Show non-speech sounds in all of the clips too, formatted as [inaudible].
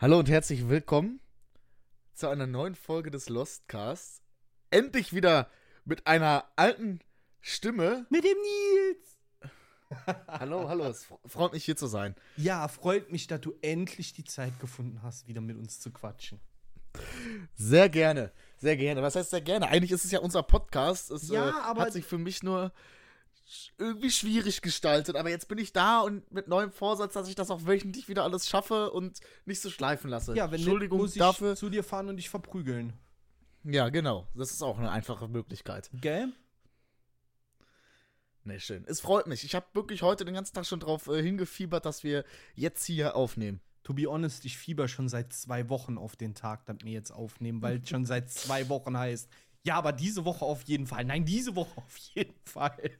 Hallo und herzlich willkommen zu einer neuen Folge des Lostcasts. Endlich wieder mit einer alten Stimme. Mit dem Nils! [laughs] hallo, hallo, es freut mich hier zu sein. Ja, freut mich, dass du endlich die Zeit gefunden hast, wieder mit uns zu quatschen. Sehr gerne, sehr gerne. Was heißt sehr gerne? Eigentlich ist es ja unser Podcast. Es Ja, äh, aber- hat sich für mich nur irgendwie schwierig gestaltet. Aber jetzt bin ich da und mit neuem Vorsatz, dass ich das auch wöchentlich wieder alles schaffe und nicht so schleifen lasse. Ja, wenn Entschuldigung nicht, muss ich dafür. zu dir fahren und dich verprügeln. Ja, genau. Das ist auch eine einfache Möglichkeit. Gell? Nee, schön. Es freut mich. Ich habe wirklich heute den ganzen Tag schon drauf äh, hingefiebert, dass wir jetzt hier aufnehmen. To be honest, ich fieber schon seit zwei Wochen auf den Tag, dass wir jetzt aufnehmen, weil es schon seit zwei Wochen heißt. Ja, aber diese Woche auf jeden Fall. Nein, diese Woche auf jeden Fall.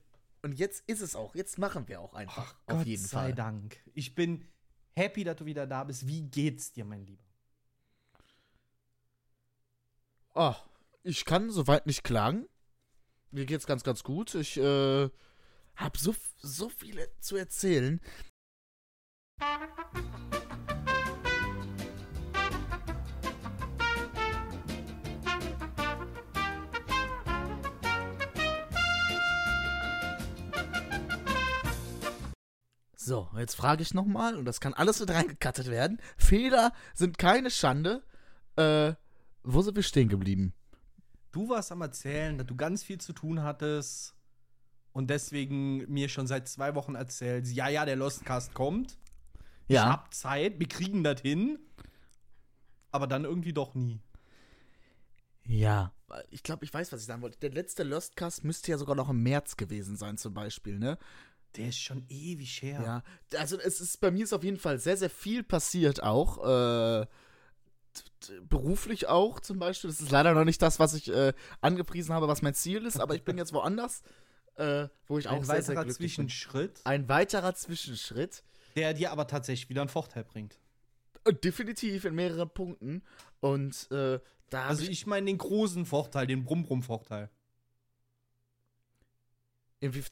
Und jetzt ist es auch. Jetzt machen wir auch einfach. auf Gott jeden sei Fall. Dank. Ich bin happy, dass du wieder da bist. Wie geht's dir, mein Lieber? Oh, ich kann soweit nicht klagen. Mir geht's ganz, ganz gut. Ich äh, habe so, so viele zu erzählen. So, jetzt frage ich nochmal, und das kann alles mit reingekattet werden. Fehler sind keine Schande. Äh, wo sind wir stehen geblieben? Du warst am Erzählen, dass du ganz viel zu tun hattest und deswegen mir schon seit zwei Wochen erzählst, ja, ja, der Lostcast kommt. Ich hab Zeit, wir kriegen das hin. Aber dann irgendwie doch nie. Ja. Ich glaube, ich weiß, was ich sagen wollte. Der letzte Lostcast müsste ja sogar noch im März gewesen sein, zum Beispiel, ne? Der ist schon ewig her. Ja. Also, es ist bei mir ist auf jeden Fall sehr, sehr viel passiert auch. Äh, beruflich auch zum Beispiel. Das ist leider noch nicht das, was ich äh, angepriesen habe, was mein Ziel ist, aber ich bin jetzt woanders, äh, wo ich auch Ein sehr, sehr weiterer glücklich bin. Zwischenschritt, Ein weiterer Zwischenschritt. der dir aber tatsächlich wieder einen Vorteil bringt. Äh, definitiv in mehreren Punkten. Und äh, da Also ich, meine den großen Vorteil, den Brumm-Brumm-Vorteil.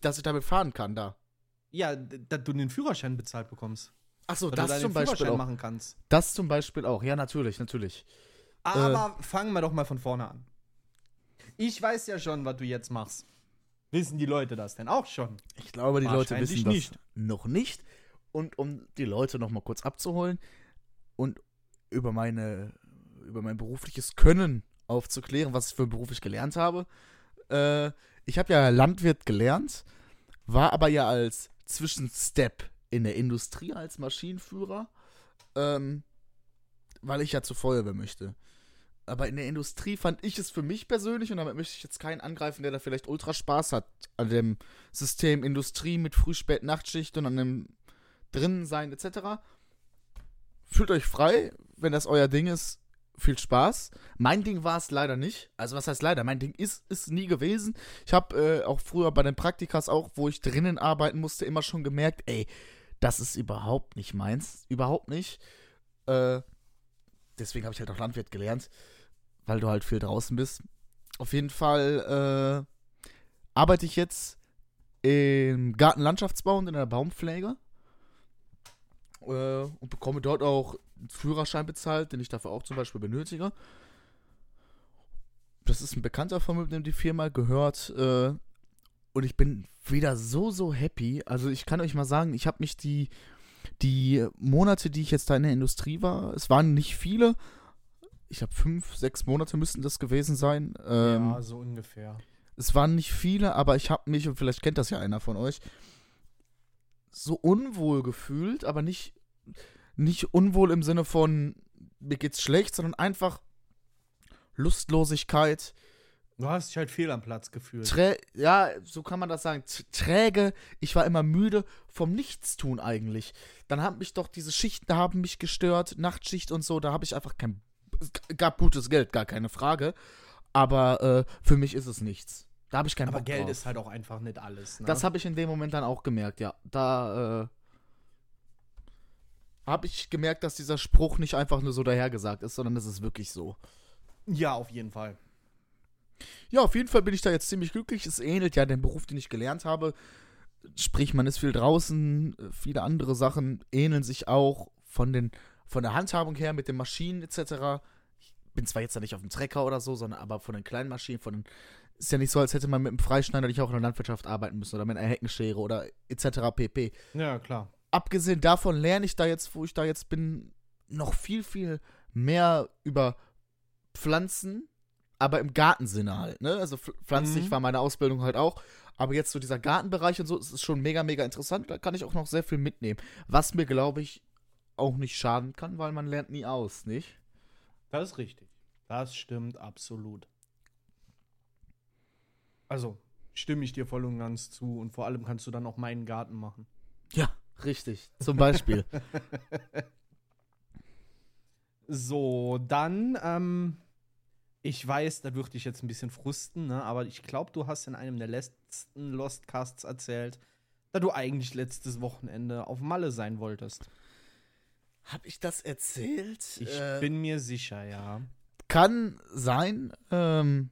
dass ich damit fahren kann da. Ja, dass du den Führerschein bezahlt bekommst. Achso, Dass du das deinen zum Beispiel Führerschein auch. machen kannst. Das zum Beispiel auch. Ja, natürlich, natürlich. Aber fangen wir doch mal von vorne an. Ich weiß ja schon, was du jetzt machst. Wissen die Leute das denn auch schon? Ich glaube, die Leute wissen das nicht. noch nicht. Und um die Leute noch mal kurz abzuholen und über meine über mein berufliches Können aufzuklären, was ich für beruflich gelernt habe. Äh, ich habe ja Landwirt gelernt, war aber ja als Zwischenstep in der Industrie als Maschinenführer, ähm, weil ich ja zur Feuerwehr möchte. Aber in der Industrie fand ich es für mich persönlich, und damit möchte ich jetzt keinen angreifen, der da vielleicht ultra Spaß hat an dem System Industrie mit Früh-, Spät-, Nachtschicht und an dem drinnen sein etc. Fühlt euch frei, wenn das euer Ding ist. Viel Spaß. Mein Ding war es leider nicht. Also was heißt leider? Mein Ding ist es nie gewesen. Ich habe äh, auch früher bei den Praktikas auch, wo ich drinnen arbeiten musste, immer schon gemerkt, ey, das ist überhaupt nicht meins. Überhaupt nicht. Äh, deswegen habe ich halt auch Landwirt gelernt, weil du halt viel draußen bist. Auf jeden Fall äh, arbeite ich jetzt im Gartenlandschaftsbau und in der Baumpflege. Äh, und bekomme dort auch einen Führerschein bezahlt, den ich dafür auch zum Beispiel benötige. Das ist ein Bekannter von mir, dem die Firma gehört. Äh, und ich bin wieder so, so happy. Also ich kann euch mal sagen, ich habe mich die, die Monate, die ich jetzt da in der Industrie war, es waren nicht viele. Ich habe fünf, sechs Monate müssten das gewesen sein. Ähm, ja, so ungefähr. es waren nicht viele, aber ich habe mich, und vielleicht kennt das ja einer von euch, so unwohl gefühlt, aber nicht, nicht unwohl im Sinne von, mir geht's schlecht, sondern einfach Lustlosigkeit, Du hast dich halt fehl am Platz gefühlt. trä ja, so kann man das sagen, träge, ich war immer müde vom Nichtstun eigentlich. Dann haben mich doch diese Schichten haben mich gestört, Nachtschicht und so, da habe ich einfach kein, gab gutes Geld, gar keine Frage, aber äh, für mich ist es nichts. Da habe ich keinen Aber Bock Geld drauf. ist halt auch einfach nicht alles. Ne? Das habe ich in dem Moment dann auch gemerkt, ja. Da äh, habe ich gemerkt, dass dieser Spruch nicht einfach nur so dahergesagt ist, sondern es ist wirklich so. ja, auf jeden Fall. Ja, auf jeden Fall bin ich da jetzt ziemlich glücklich. Es ähnelt ja dem Beruf, den ich gelernt habe. Sprich, man ist viel draußen, viele andere Sachen ähneln sich auch von den von der Handhabung her mit den Maschinen etc. Ich bin zwar jetzt da nicht auf dem Trecker oder so, sondern aber von den kleinen Maschinen, von den ist ja nicht so, als hätte man mit einem Freischneider nicht auch in der Landwirtschaft arbeiten müssen oder mit einer Heckenschere oder etc. pp. Ja, klar. Abgesehen davon lerne ich da jetzt, wo ich da jetzt bin, noch viel, viel mehr über Pflanzen, aber im Gartensinne halt, ne? Also pflanzlich mhm. war meine Ausbildung halt auch. Aber jetzt so dieser Gartenbereich und so, ist schon mega, mega interessant. Da kann ich auch noch sehr viel mitnehmen. Was mir, glaube ich, auch nicht schaden kann, weil man lernt nie aus, nicht? Das ist richtig. Das stimmt absolut. Also, stimme ich dir voll und ganz zu. Und vor allem kannst du dann auch meinen Garten machen. Ja, richtig. Zum Beispiel. [laughs] so, dann, ähm, ich weiß, da würde ich jetzt ein bisschen frusten, ne? aber ich glaube, du hast in einem der letzten Lostcasts erzählt, da du eigentlich letztes Wochenende auf Malle sein wolltest. Hab ich das erzählt? Ich äh, bin mir sicher, ja. Kann sein. Ähm,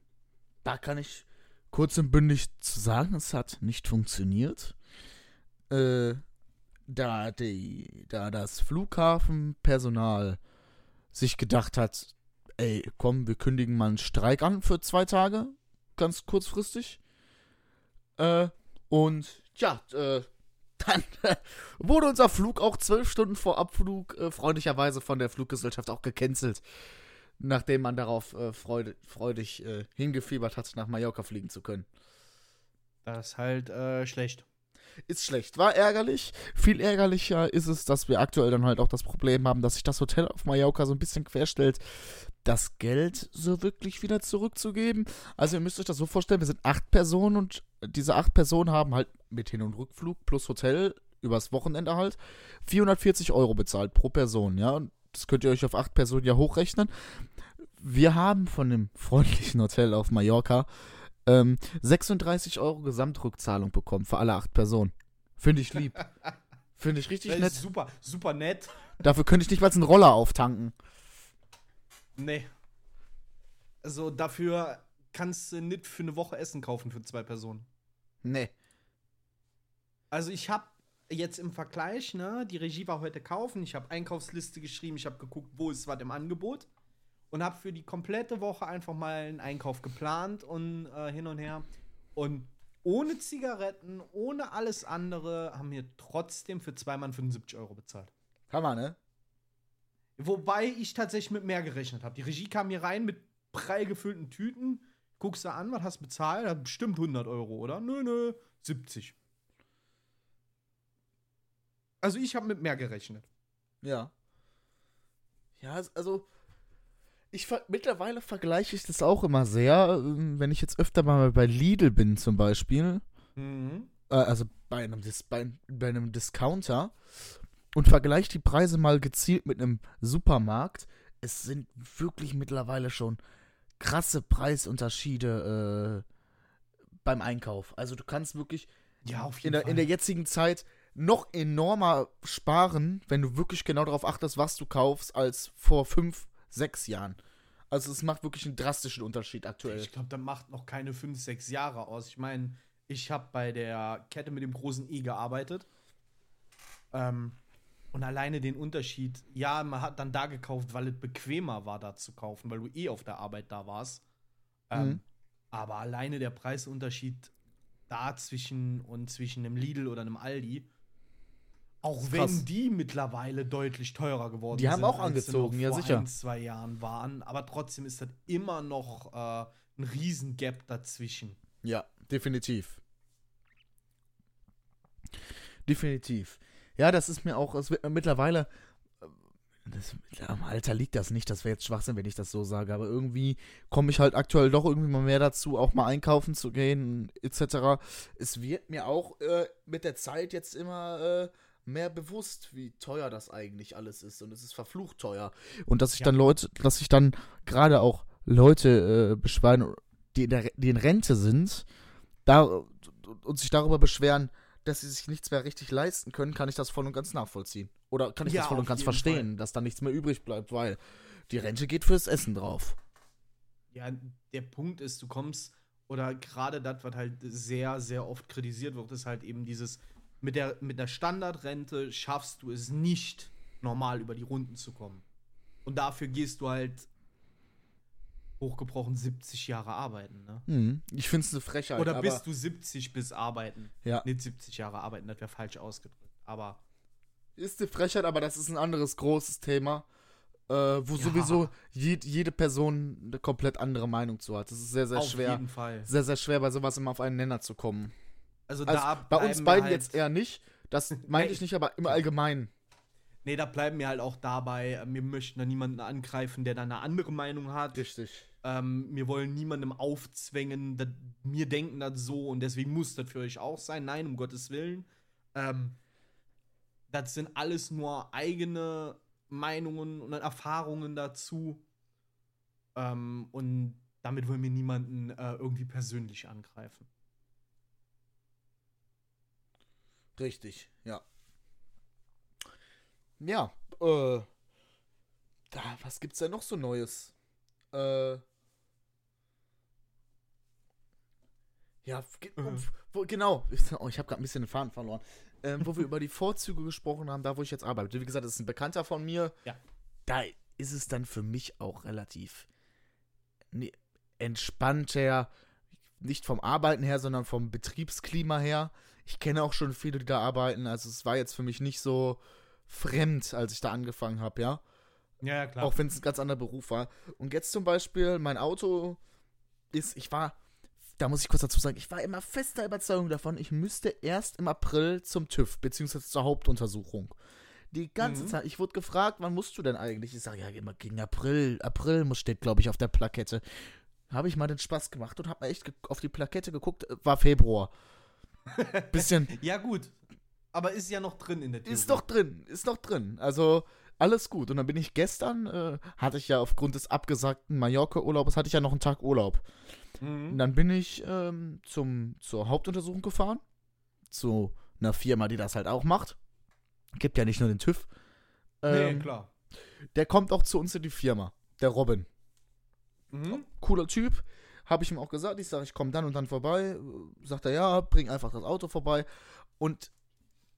da kann ich kurz und bündig zu sagen, es hat nicht funktioniert. Äh, da, die, da das Flughafenpersonal sich gedacht hat, ey, komm, wir kündigen mal einen Streik an für zwei Tage, ganz kurzfristig. Äh, und ja, äh, [laughs] dann wurde unser Flug auch zwölf Stunden vor Abflug äh, freundlicherweise von der Fluggesellschaft auch gecancelt nachdem man darauf äh, freudig, freudig äh, hingefiebert hat, nach Mallorca fliegen zu können. Das ist halt äh, schlecht. Ist schlecht, war ärgerlich. Viel ärgerlicher ist es, dass wir aktuell dann halt auch das Problem haben, dass sich das Hotel auf Mallorca so ein bisschen querstellt, das Geld so wirklich wieder zurückzugeben. Also ihr müsst euch das so vorstellen, wir sind acht Personen und diese acht Personen haben halt mit Hin- und Rückflug plus Hotel übers Wochenende halt 440 Euro bezahlt pro Person, ja. Und das könnt ihr euch auf acht Personen ja hochrechnen. Wir haben von dem [laughs] freundlichen Hotel auf Mallorca ähm, 36 Euro Gesamtrückzahlung bekommen für alle acht Personen. Finde ich lieb. [laughs] Finde ich richtig nett. Super, super nett. Dafür könnte ich nicht mal einen Roller auftanken. Nee. Also dafür kannst du nicht für eine Woche Essen kaufen für zwei Personen. Nee. Also ich habe jetzt im Vergleich, ne, die Regie war heute kaufen, ich habe Einkaufsliste geschrieben, ich habe geguckt, wo ist was im Angebot und habe für die komplette Woche einfach mal einen Einkauf geplant und äh, hin und her. Und ohne Zigaretten, ohne alles andere, haben wir trotzdem für zwei Mann 75 Euro bezahlt. Hammer, ne? Wobei ich tatsächlich mit mehr gerechnet habe. Die Regie kam hier rein mit prall gefüllten Tüten. Guckst du an, was hast du bezahlt? Bestimmt 100 Euro, oder? Nö, nö, 70. Also ich habe mit mehr gerechnet. Ja. Ja, also ich mittlerweile vergleiche ich das auch immer sehr, ähm, wenn ich jetzt öfter mal bei Lidl bin zum Beispiel. Mhm. Äh, also bei einem, Dis bei, bei einem Discounter und vergleiche die Preise mal gezielt mit einem Supermarkt. Es sind wirklich mittlerweile schon krasse Preisunterschiede äh, beim Einkauf. Also du kannst wirklich ja, in, der, in der jetzigen Zeit noch enormer sparen, wenn du wirklich genau darauf achtest, was du kaufst, als vor fünf, sechs Jahren. Also es macht wirklich einen drastischen Unterschied aktuell. Ich glaube, das macht noch keine fünf, sechs Jahre aus. Ich meine, ich habe bei der Kette mit dem großen I gearbeitet. Ähm, und alleine den Unterschied, ja, man hat dann da gekauft, weil es bequemer war, da zu kaufen, weil du eh auf der Arbeit da warst. Ähm, mhm. Aber alleine der Preisunterschied da zwischen und zwischen einem Lidl oder einem Aldi auch wenn Krass. die mittlerweile deutlich teurer geworden die sind. Die haben auch angezogen, ja sicher. Ein, zwei Jahren waren, aber trotzdem ist das immer noch äh, ein Riesengap dazwischen. Ja, definitiv. Definitiv. Ja, das ist mir auch, es wird mittlerweile, äh, das, am Alter liegt das nicht, das wäre jetzt Schwachsinn, wenn ich das so sage, aber irgendwie komme ich halt aktuell doch irgendwie mal mehr dazu, auch mal einkaufen zu gehen, etc. Es wird mir auch äh, mit der Zeit jetzt immer äh, mehr bewusst, wie teuer das eigentlich alles ist. Und es ist verflucht teuer. Und dass sich ja. dann Leute, dass sich dann gerade auch Leute äh, beschweren, die in, der, die in Rente sind, da, und sich darüber beschweren, dass sie sich nichts mehr richtig leisten können, kann ich das voll und ganz nachvollziehen. Oder kann ich ja, das voll und ganz verstehen, Fall. dass da nichts mehr übrig bleibt, weil die Rente geht fürs Essen drauf. Ja, der Punkt ist, du kommst, oder gerade das, was halt sehr, sehr oft kritisiert wird, ist halt eben dieses, mit der, mit der Standardrente schaffst du es nicht, normal über die Runden zu kommen. Und dafür gehst du halt hochgebrochen 70 Jahre arbeiten, ne? Hm, ich finde es eine Frechheit. Oder bist du 70 bis arbeiten? Ja. Nicht 70 Jahre arbeiten, das wäre falsch ausgedrückt. Aber. Ist eine Frechheit, aber das ist ein anderes großes Thema, äh, wo Ja. sowieso je, jede Person eine komplett andere Meinung zu hat. Das ist sehr, sehr auf schwer. jeden Fall. Sehr, sehr schwer, bei sowas immer auf einen Nenner zu kommen. Also, Also da bei uns beiden halt, jetzt eher nicht. Das [laughs] meinte ich nicht, aber im Allgemeinen. Nee, da bleiben wir halt auch dabei. Wir möchten da niemanden angreifen, der da eine andere Meinung hat. Richtig. Ähm, wir wollen niemandem aufzwängen, dass wir denken das so und deswegen muss das für euch auch sein. Nein, um Gottes Willen. Ähm, das sind alles nur eigene Meinungen und Erfahrungen dazu. Ähm, und damit wollen wir niemanden äh, irgendwie persönlich angreifen. Richtig, ja. Ja, äh. Da, was gibt's denn noch so Neues? Äh. Ja, Mhm. wo, genau. [laughs] Oh, ich habe gerade ein bisschen den Faden verloren. Ähm, wo wir über die Vorzüge gesprochen haben, da wo ich jetzt arbeite. Wie gesagt, das ist ein Bekannter von mir. Ja. Da ist es dann für mich auch relativ ne, entspannter. Nicht vom Arbeiten her, sondern vom Betriebsklima her. Ich kenne auch schon viele, die da arbeiten. Also es war jetzt für mich nicht so fremd, als ich da angefangen habe, ja. Ja, ja, klar. Auch wenn es ein ganz anderer Beruf war. Und jetzt zum Beispiel, mein Auto ist, ich war, da muss ich kurz dazu sagen, ich war immer fester Überzeugung davon, ich müsste erst im April zum TÜV, beziehungsweise zur Hauptuntersuchung. Die ganze Mhm. Zeit, ich wurde gefragt, wann musst du denn eigentlich? Ich sage, ja, immer gegen April. April muss steht, glaube ich, auf der Plakette. Habe ich mal den Spaß gemacht und habe echt auf die Plakette geguckt, äh, war Februar. [laughs] Bisschen, ja, gut. Aber ist ja noch drin in der Theorie. Ist doch drin, ist doch drin. Also alles gut. Und dann bin ich gestern, äh, hatte ich ja aufgrund des abgesagten Mallorca-Urlaubs, hatte ich ja noch einen Tag Urlaub. Und Mhm. dann bin ich ähm, zum, zur Hauptuntersuchung gefahren. Zu einer Firma, die das halt auch macht. Gibt ja nicht nur den TÜV. Nee, Ähm, klar. Der kommt auch zu uns in die Firma. Der Robin. Mhm. Cooler Typ. Habe ich ihm auch gesagt. Ich sage, ich komme dann und dann vorbei. Sagt er, ja, bring einfach das Auto vorbei. Und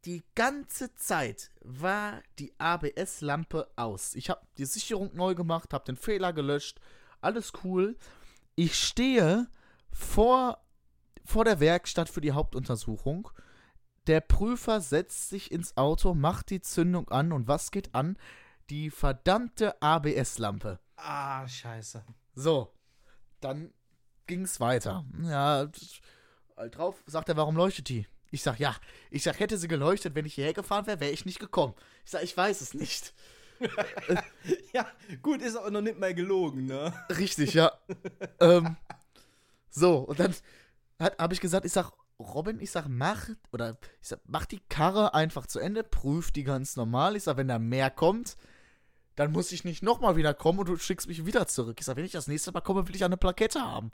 die ganze Zeit war die ABS-Lampe aus. Ich habe die Sicherung neu gemacht, habe den Fehler gelöscht. Alles cool. Ich stehe vor, vor der Werkstatt für die Hauptuntersuchung. Der Prüfer setzt sich ins Auto, macht die Zündung an und was geht an? Die verdammte ABS-Lampe. Ah, scheiße. So, dann ging's weiter. Ja, t- halt drauf, sagt er, warum leuchtet die? Ich sag, ja. Ich sag, hätte sie geleuchtet, wenn ich hierher gefahren wäre, wäre ich nicht gekommen. Ich sag, ich weiß es nicht. [laughs] Ja, gut, ist auch noch nicht mal gelogen, ne? Richtig, ja. [laughs] ähm, so, und dann habe ich gesagt, ich sag, Robin, ich sag, mach, oder ich sag, mach die Karre einfach zu Ende, prüf die ganz normal. Ich sag, wenn da mehr kommt, dann muss ich nicht nochmal wieder kommen und du schickst mich wieder zurück. Ich sag, wenn ich das nächste Mal komme, will ich eine Plakette haben.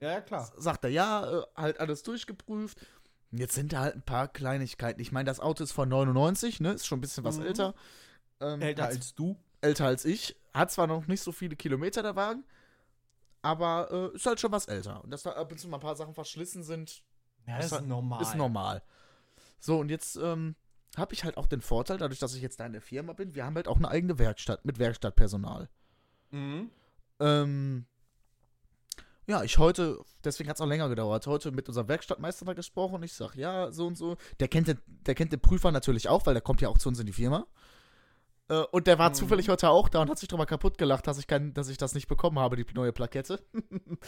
Ja, ja, klar. sagt er, ja, äh, halt alles durchgeprüft. Jetzt sind da halt ein paar Kleinigkeiten. Ich meine, das Auto ist von 99, ne? Ist schon ein bisschen was Mhm. älter. Ähm, Älter hat's- als du. älter als ich. Hat zwar noch nicht so viele Kilometer, der Wagen, aber äh, ist halt schon was älter. Und dass da ab und zu mal ein paar Sachen verschlissen sind, Ja, ist normal. ist normal. So, und jetzt ähm, habe ich halt auch den Vorteil, dadurch, dass ich jetzt da in der Firma bin, wir haben halt auch eine eigene Werkstatt mit Werkstattpersonal. Mhm. Ähm, ja, ich heute, deswegen hat es auch länger gedauert, heute mit unserem Werkstattmeister mal gesprochen. Ich sag, ja, so und so. Der kennt den, der kennt den Prüfer natürlich auch, weil der kommt ja auch zu uns in die Firma. Äh, und der war Mhm. zufällig heute auch da und hat sich drüber kaputt gelacht, dass ich, kein, dass ich das nicht bekommen habe, die neue Plakette. [laughs]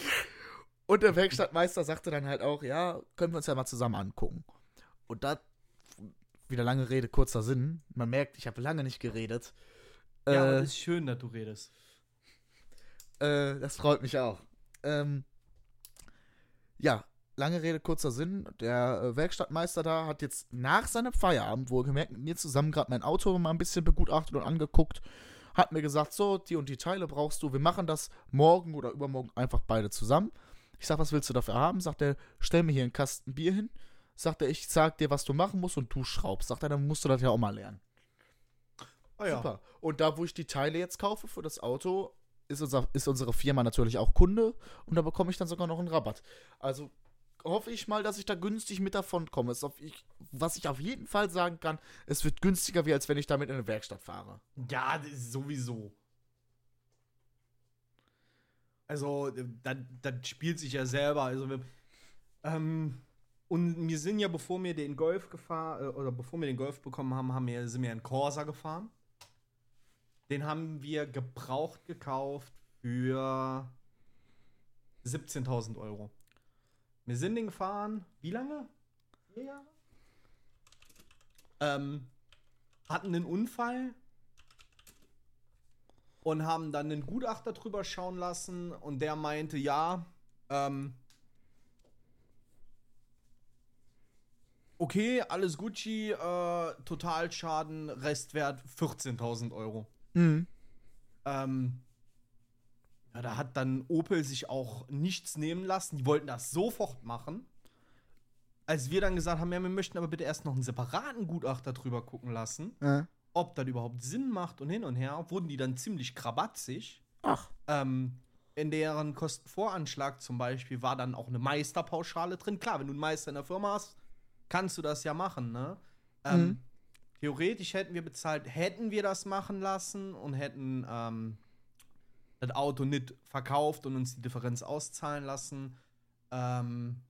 und der Werkstattmeister sagte dann halt auch, ja, können wir uns ja mal zusammen angucken. Und da, wieder lange Rede, kurzer Sinn. Man merkt, ich habe lange nicht geredet. Ja, aber Äh, ist schön, dass du redest. Äh, das freut mich auch. Ähm, ja, lange Rede, kurzer Sinn. Der äh, Werkstattmeister da hat jetzt nach seinem Feierabend wohlgemerkt mit mir zusammen gerade mein Auto mal ein bisschen begutachtet und angeguckt. Hat mir gesagt, so, die und die Teile brauchst du. Wir machen das morgen oder übermorgen einfach beide zusammen. Ich sag, was willst du dafür haben? Sagt er, stell mir hier einen Kasten Bier hin. Sagt er, ich sag dir, was du machen musst und du schraubst. Sagt er, dann musst du das ja auch mal lernen. Ah, ja. Super. Und da, wo ich die Teile jetzt kaufe für das Auto, ist, unser, ist unsere Firma natürlich auch Kunde und da bekomme ich dann sogar noch einen Rabatt. Also hoffe ich mal, dass ich da günstig mit davon komme. was ich auf jeden Fall sagen kann, es wird günstiger, wie als wenn ich damit in eine Werkstatt fahre. Ja, sowieso. Also, das, das spielt sich ja selber. Also, ähm, und wir sind ja, bevor wir den Golf gefahren, äh, oder bevor wir den Golf bekommen haben, haben wir, sind wir in Corsa gefahren. Den haben wir gebraucht gekauft für 17.000 Euro. Wir sind den gefahren. Wie lange? Vier Jahre? Ähm, hatten einen Unfall und haben dann einen Gutachter drüber schauen lassen und der meinte, ja, ähm, okay, alles Gucci, äh, Totalschaden, Restwert 14.000 Euro. Mhm. Ähm, ja, da hat dann Opel sich auch nichts nehmen lassen. Die wollten das sofort machen. Als wir dann gesagt haben, ja, wir möchten aber bitte erst noch einen separaten Gutachter drüber gucken lassen, äh. ob das überhaupt Sinn macht und hin und her, wurden die dann ziemlich krabatzig. Ach. Ähm, in deren Kostenvoranschlag zum Beispiel war dann auch eine Meisterpauschale drin. Klar, wenn du einen Meister in der Firma hast, kannst du das ja machen, ne? Ähm, mhm. Theoretisch hätten wir bezahlt, hätten wir das machen lassen und hätten ähm, das Auto nicht verkauft und uns die Differenz auszahlen lassen, ähm,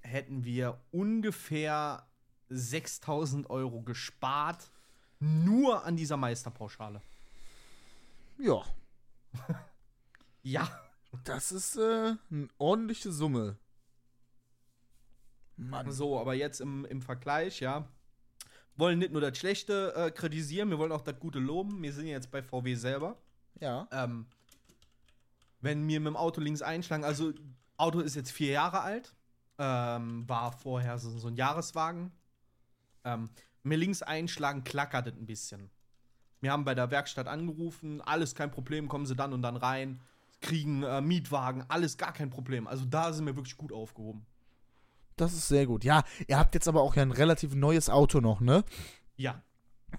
hätten wir ungefähr 6000 Euro gespart, nur an dieser Meisterpauschale. Ja. [laughs] ja. Das ist äh, eine ordentliche Summe. Mann. So, aber jetzt im, im Vergleich, ja. Wollen nicht nur das Schlechte äh, kritisieren, wir wollen auch das Gute loben. Wir sind jetzt bei VW selber. Ja. Ähm, wenn mir mit dem Auto links einschlagen, also Auto ist jetzt vier Jahre alt, ähm, war vorher so, so ein Jahreswagen. Ähm, mir links einschlagen, klackert es ein bisschen. Wir haben bei der Werkstatt angerufen, alles kein Problem, kommen sie dann und dann rein, kriegen äh, Mietwagen, alles gar kein Problem. Also da sind wir wirklich gut aufgehoben. Das ist sehr gut. Ja, ihr habt jetzt aber auch ja ein relativ neues Auto noch, ne? Ja.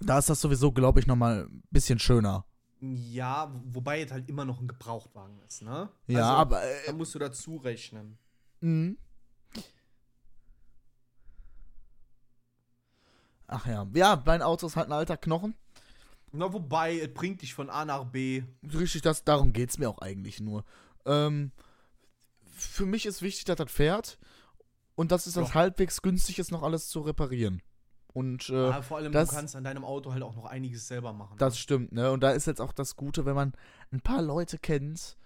Da ist das sowieso, glaube ich, noch mal ein bisschen schöner. Ja, wobei es halt immer noch ein Gebrauchtwagen ist, ne? Ja, also, aber. Äh, da musst du dazu rechnen. Mhm. Ach ja. Ja, mein Auto ist halt ein alter Knochen. Na, wobei, es bringt dich von A nach B. Richtig, das, darum geht es mir auch eigentlich nur. Ähm, für mich ist wichtig, dass das fährt und dass es das halbwegs günstig ist, noch alles zu reparieren. Und, äh, ja, vor allem, das, du kannst an deinem Auto halt auch noch einiges selber machen. Das ne? stimmt, ne? Und da ist jetzt auch das Gute, wenn man ein paar Leute kennt,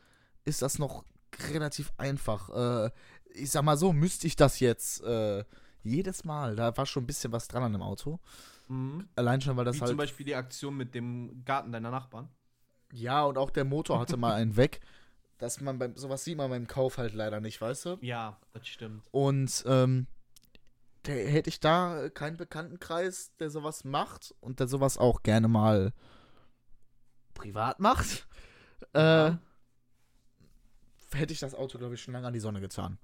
ist das noch relativ einfach. Äh, ich sag mal so, müsste ich das jetzt äh, jedes Mal, da war schon ein bisschen was dran an dem Auto. Mhm. Allein schon, weil das Wie halt. Zum Beispiel die Aktion mit dem Garten deiner Nachbarn. Ja, und auch der Motor hatte mal einen weg. Dass man beim, sowas sieht man beim Kauf halt leider nicht, weißt du? Ja, das stimmt. Und ähm, der, hätte ich da keinen Bekanntenkreis, der sowas macht und der sowas auch gerne mal privat macht, [laughs] äh, hätte ich das Auto, glaube ich, schon lange an die Sonne getan.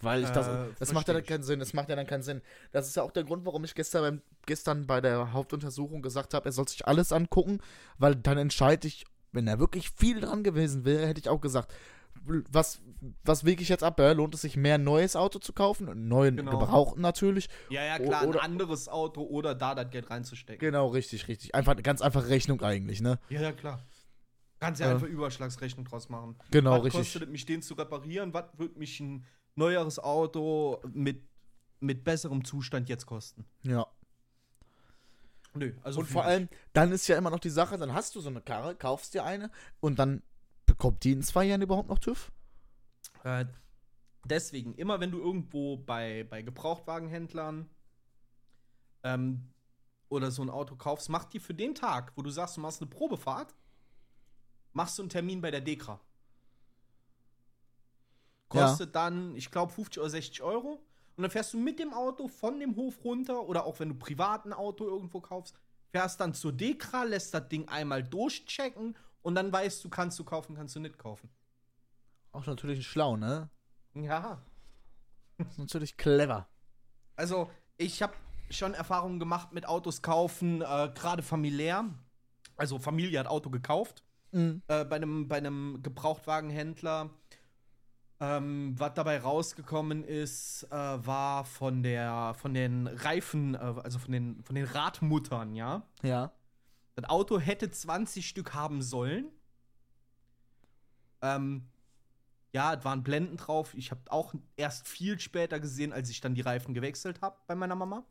Weil ich das. Äh, das macht ja dann keinen Sinn. Das macht ja dann keinen Sinn. Das ist ja auch der Grund, warum ich gestern, beim, gestern bei der Hauptuntersuchung gesagt habe, er soll sich alles angucken, weil dann entscheide ich, wenn er wirklich viel dran gewesen wäre, hätte ich auch gesagt, was, was wege ich jetzt ab? Lohnt es sich mehr ein neues Auto zu kaufen? Einen neuen genau. gebrauchten natürlich. Ja, ja, klar, oder, ein anderes Auto oder da das Geld reinzustecken. Genau, richtig, richtig. Einfach eine ganz einfache Rechnung eigentlich, ne? Ja, ja, klar. Kannst ja äh, einfach Überschlagsrechnung draus machen. Genau, was richtig. Was kostet mich, den zu reparieren? Was wird mich ein neueres Auto mit, mit besserem Zustand jetzt kosten? Ja. Nö, also und vor allem, dann ist ja immer noch die Sache, dann hast du so eine Karre, kaufst dir eine und dann bekommt die in zwei Jahren überhaupt noch TÜV? Äh, deswegen, immer wenn du irgendwo bei, bei Gebrauchtwagenhändlern ähm, oder so ein Auto kaufst, mach die für den Tag, wo du sagst, du machst eine Probefahrt, machst du einen Termin bei der Dekra. Kostet ja. dann, ich glaube, 50 oder 60 Euro. Und dann fährst du mit dem Auto von dem Hof runter oder auch wenn du privat ein Auto irgendwo kaufst, fährst dann zur Dekra, lässt das Ding einmal durchchecken und dann weißt du, kannst du kaufen, kannst du nicht kaufen. Auch natürlich schlau, ne? Ja. Natürlich clever. Also, ich habe schon Erfahrungen gemacht mit Autos kaufen, äh, gerade familiär. Also, Familie hat Auto gekauft. Mhm. Äh, bei, einem, bei einem Gebrauchtwagenhändler. Ähm, was dabei rausgekommen ist, äh, war von der, von den Reifen, äh, also von den, von den Radmuttern, ja. Ja. Das Auto hätte 20 Stück haben sollen. Ähm, ja, es waren Blenden drauf. Ich habe auch erst viel später gesehen, als ich dann die Reifen gewechselt habe bei meiner Mama.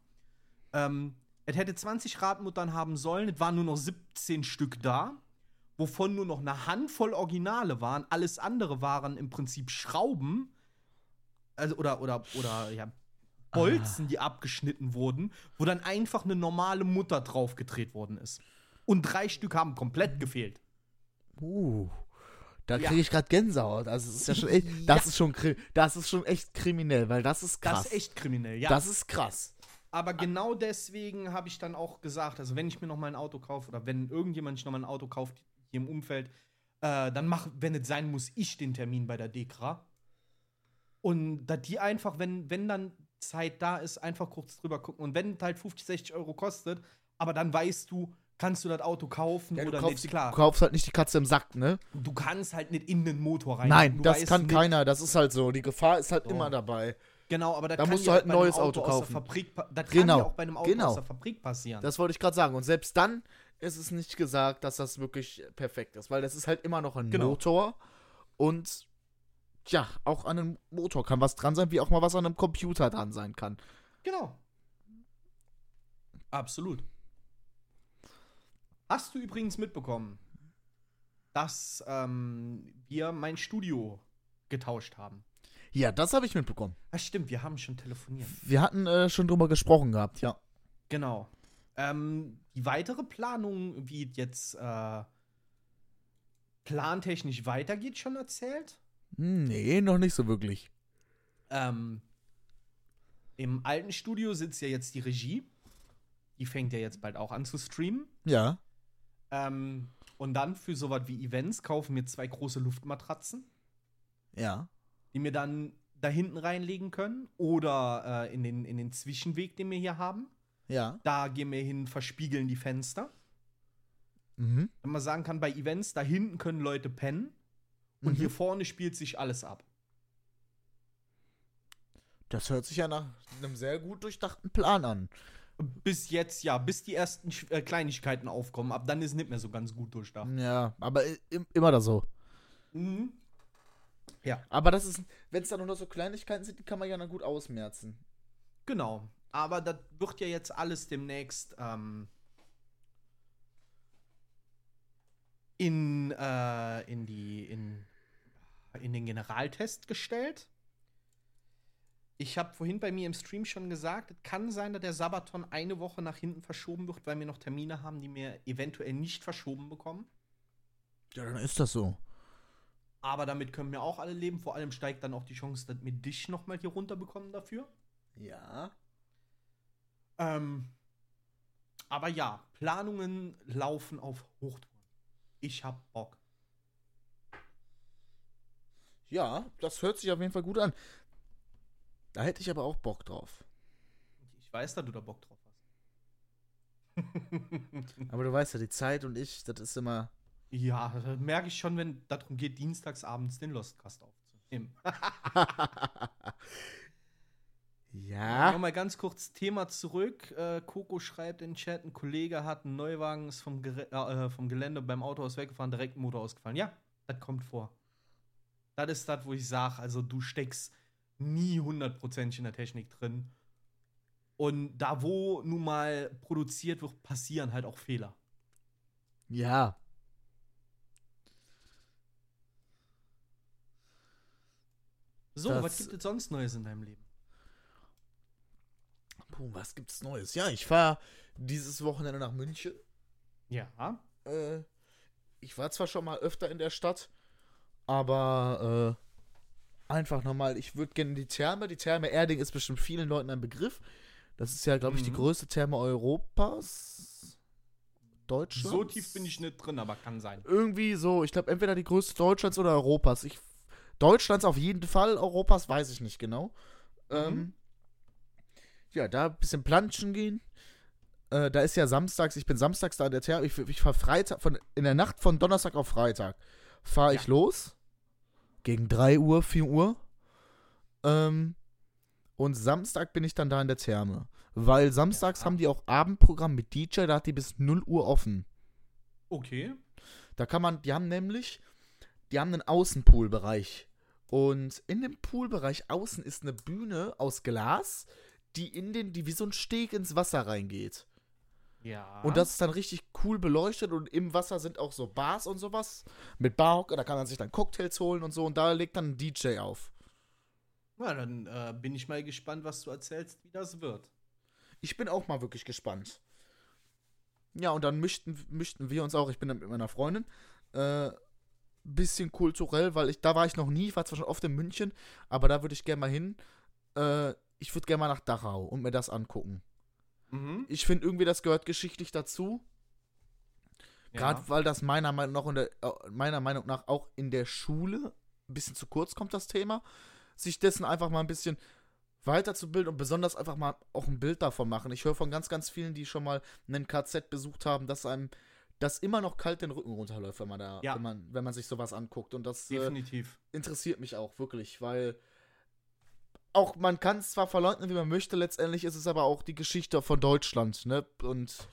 Ähm, es hätte 20 Radmuttern haben sollen. Es waren nur noch 17 Stück da, wovon nur noch eine Handvoll Originale waren. Alles andere waren im Prinzip Schrauben. Also, oder, oder, oder, ja, Bolzen, die abgeschnitten wurden, wo dann einfach eine normale Mutter draufgedreht worden ist. Und drei Stück haben komplett gefehlt. Uh. Da kriege ich gerade Gänsehaut. Also es ist ja schon echt, das Ja. ist schon das ist schon echt kriminell, weil das ist krass. Das ist echt kriminell, ja. Das ist krass. Aber genau deswegen habe ich dann auch gesagt, also wenn ich mir noch mal ein Auto kaufe oder wenn irgendjemand sich noch mal ein Auto kauft hier im Umfeld, äh, dann mach, wenn es sein muss, ich den Termin bei der Dekra. Und da die einfach, wenn, wenn dann Zeit da ist, einfach kurz drüber gucken. Und wenn es halt 50, 60 Euro kostet, aber dann weißt du, kannst du das Auto kaufen Ja, oder kaufst, nicht, klar. du kaufst halt nicht die Katze im Sack, ne? Du kannst halt nicht in den Motor rein. Nein, du das kann nicht- keiner. Das ist halt so. Die Gefahr ist halt So. immer dabei. Genau, aber das Da kann musst du halt ein neues Auto der kaufen. Fabrik, das Genau, kann ja auch bei einem Auto genau. aus der Fabrik passieren. Das wollte ich gerade sagen. Und selbst dann ist es nicht gesagt, dass das wirklich perfekt ist, weil das ist halt immer noch ein Genau. Motor und ja, auch an einem Motor kann was dran sein, wie auch mal was an einem Computer dran sein kann. Genau. Absolut. Hast du übrigens mitbekommen, dass ähm, wir mein Studio getauscht haben? Ja, das habe ich mitbekommen. Ach stimmt, wir haben schon telefoniert. Wir hatten äh, schon drüber gesprochen gehabt, ja. Genau. Ähm, die weitere Planung, wie es jetzt äh, plantechnisch weitergeht, schon erzählt? Hm, Nee, noch nicht so wirklich. Ähm, Im alten Studio sitzt ja jetzt die Regie. Die fängt ja jetzt bald auch an zu streamen. Ja. Ähm, und dann für sowas wie Events kaufen wir zwei große Luftmatratzen, Ja. die wir dann da hinten reinlegen können. Oder äh, in, den, in den Zwischenweg, den wir hier haben. Ja. Da gehen wir hin, verspiegeln die Fenster. Mhm. Wenn man sagen kann, bei Events, da hinten können Leute pennen. Und Mhm. hier vorne spielt sich alles ab. Das hört sich ja nach einem sehr gut durchdachten Plan an. Bis jetzt, ja, bis die ersten äh, Kleinigkeiten aufkommen. Ab dann ist nicht mehr so ganz gut durchdacht. Ja, aber im- immer da so. Mhm. Ja, Aber das ist, wenn es dann nur noch so Kleinigkeiten sind, die kann man ja dann gut ausmerzen. genau. Aber das wird ja jetzt alles demnächst ähm, in, äh, in, die, in, in den Generaltest gestellt. Ich habe vorhin bei mir im Stream schon gesagt, es kann sein, dass der Sabaton eine Woche nach hinten verschoben wird, weil wir noch Termine haben, die wir eventuell nicht verschoben bekommen. Ja, dann ist das so. Aber damit können wir auch alle leben. Vor allem steigt dann auch die Chance, dass wir dich noch mal hier runterbekommen dafür. Ja. Ähm, aber ja, Planungen laufen auf Hochtouren. Ich hab Bock. Ja, das hört sich auf jeden Fall gut an. Da hätte ich aber auch Bock drauf. Ich weiß, dass du da Bock drauf hast. [laughs] [laughs] Aber du weißt ja, die Zeit und ich, das ist immer. ja, das merke ich schon, wenn darum geht, dienstags abends den Lostcast aufzunehmen. [laughs] ja. Nochmal ganz kurz Thema zurück. Äh, Coco schreibt in den Chat, ein Kollege hat einen Neuwagen, ist vom, äh, vom Gelände beim Autohaus weggefahren, direkt Motor ausgefallen. Ja, das kommt vor. Das ist das, wo ich sage, also du steckst nie hundertprozentig in der Technik drin. Und da, wo nun mal produziert wird, passieren halt auch Fehler. Ja. So, Das- was gibt es sonst Neues in deinem Leben? Puh, was gibt's Neues? Ja, ich fahre dieses Wochenende nach München. Ja. Äh, ich war zwar schon mal öfter in der Stadt, aber äh, einfach nochmal, ich würde gerne die Therme. Die Therme Erding ist bestimmt vielen Leuten ein Begriff. Das ist ja, glaube ich, die Mhm. größte Therme Europas. Deutschlands. So tief bin ich nicht drin, aber kann sein. Irgendwie so, ich glaube, entweder die größte Deutschlands oder Europas. Ich, Deutschlands auf jeden Fall, Europas weiß ich nicht genau. Ähm, ja, da ein bisschen planschen gehen. Äh, da ist ja samstags, ich bin samstags da in der Therme. Ich, ich fahre Freitag, von, in der Nacht von Donnerstag auf Freitag fahre ich Ja. los. Gegen 3 Uhr, 4 Uhr. Ähm, und Samstag bin ich dann da in der Therme. Weil samstags Ja. haben die auch Abendprogramm mit DJ, da hat die bis 0 Uhr offen. Okay. Da kann man, die haben nämlich, die haben einen Außenpoolbereich. Und in dem Poolbereich außen ist eine Bühne aus Glas, die in den, die wie so ein Steg ins Wasser reingeht. Ja. Und das ist dann richtig cool beleuchtet und im Wasser sind auch so Bars und sowas mit Barhocker, da kann man sich dann Cocktails holen und so und da legt dann ein DJ auf. Na, dann äh, bin ich mal gespannt, was du erzählst, wie das wird. Ich bin auch mal wirklich gespannt. Ja, und dann mischten, mischten wir uns auch, ich bin dann mit meiner Freundin, äh, bisschen kulturell, weil ich, da war ich noch nie, ich war zwar schon oft in München, aber da würde ich gerne mal hin. Äh, ich würde gerne mal nach Dachau und mir das angucken. Mhm. Ich finde irgendwie, das gehört geschichtlich dazu. Gerade ja. weil das meiner Meinung, der, äh, meiner Meinung nach auch in der Schule ein bisschen zu kurz kommt, das Thema. Sich dessen einfach mal ein bisschen weiterzubilden und besonders einfach mal auch ein Bild davon machen. Ich höre von ganz, ganz vielen, die schon mal einen KZ besucht haben, dass einem das immer noch kalt den Rücken runterläuft, wenn man da, Ja. wenn man, wenn man sich sowas anguckt. Und das äh, Definitiv. interessiert mich auch wirklich, weil auch man kann es zwar verleugnen, wie man möchte, letztendlich ist es aber auch die Geschichte von Deutschland, ne? Und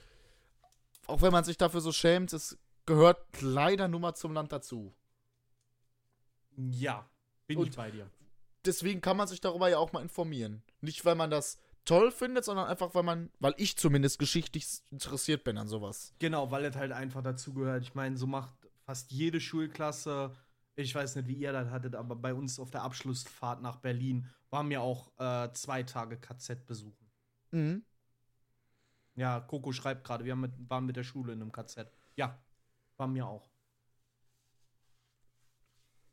auch wenn man sich dafür so schämt, es gehört leider nur mal zum Land dazu. Ja, bin Und- ich bei dir. Deswegen kann man sich darüber ja auch mal informieren. Nicht, weil man das toll findet, sondern einfach, weil man, weil ich zumindest geschichtlich interessiert bin an sowas. Genau, weil es halt einfach dazugehört. Ich meine, so macht fast jede Schulklasse. Ich weiß nicht, wie ihr das hattet, aber bei uns auf der Abschlussfahrt nach Berlin waren wir auch äh, zwei Tage KZ besuchen. Mhm. Ja, Coco schreibt gerade, wir haben mit, waren mit der Schule in einem KZ. Ja, waren wir auch.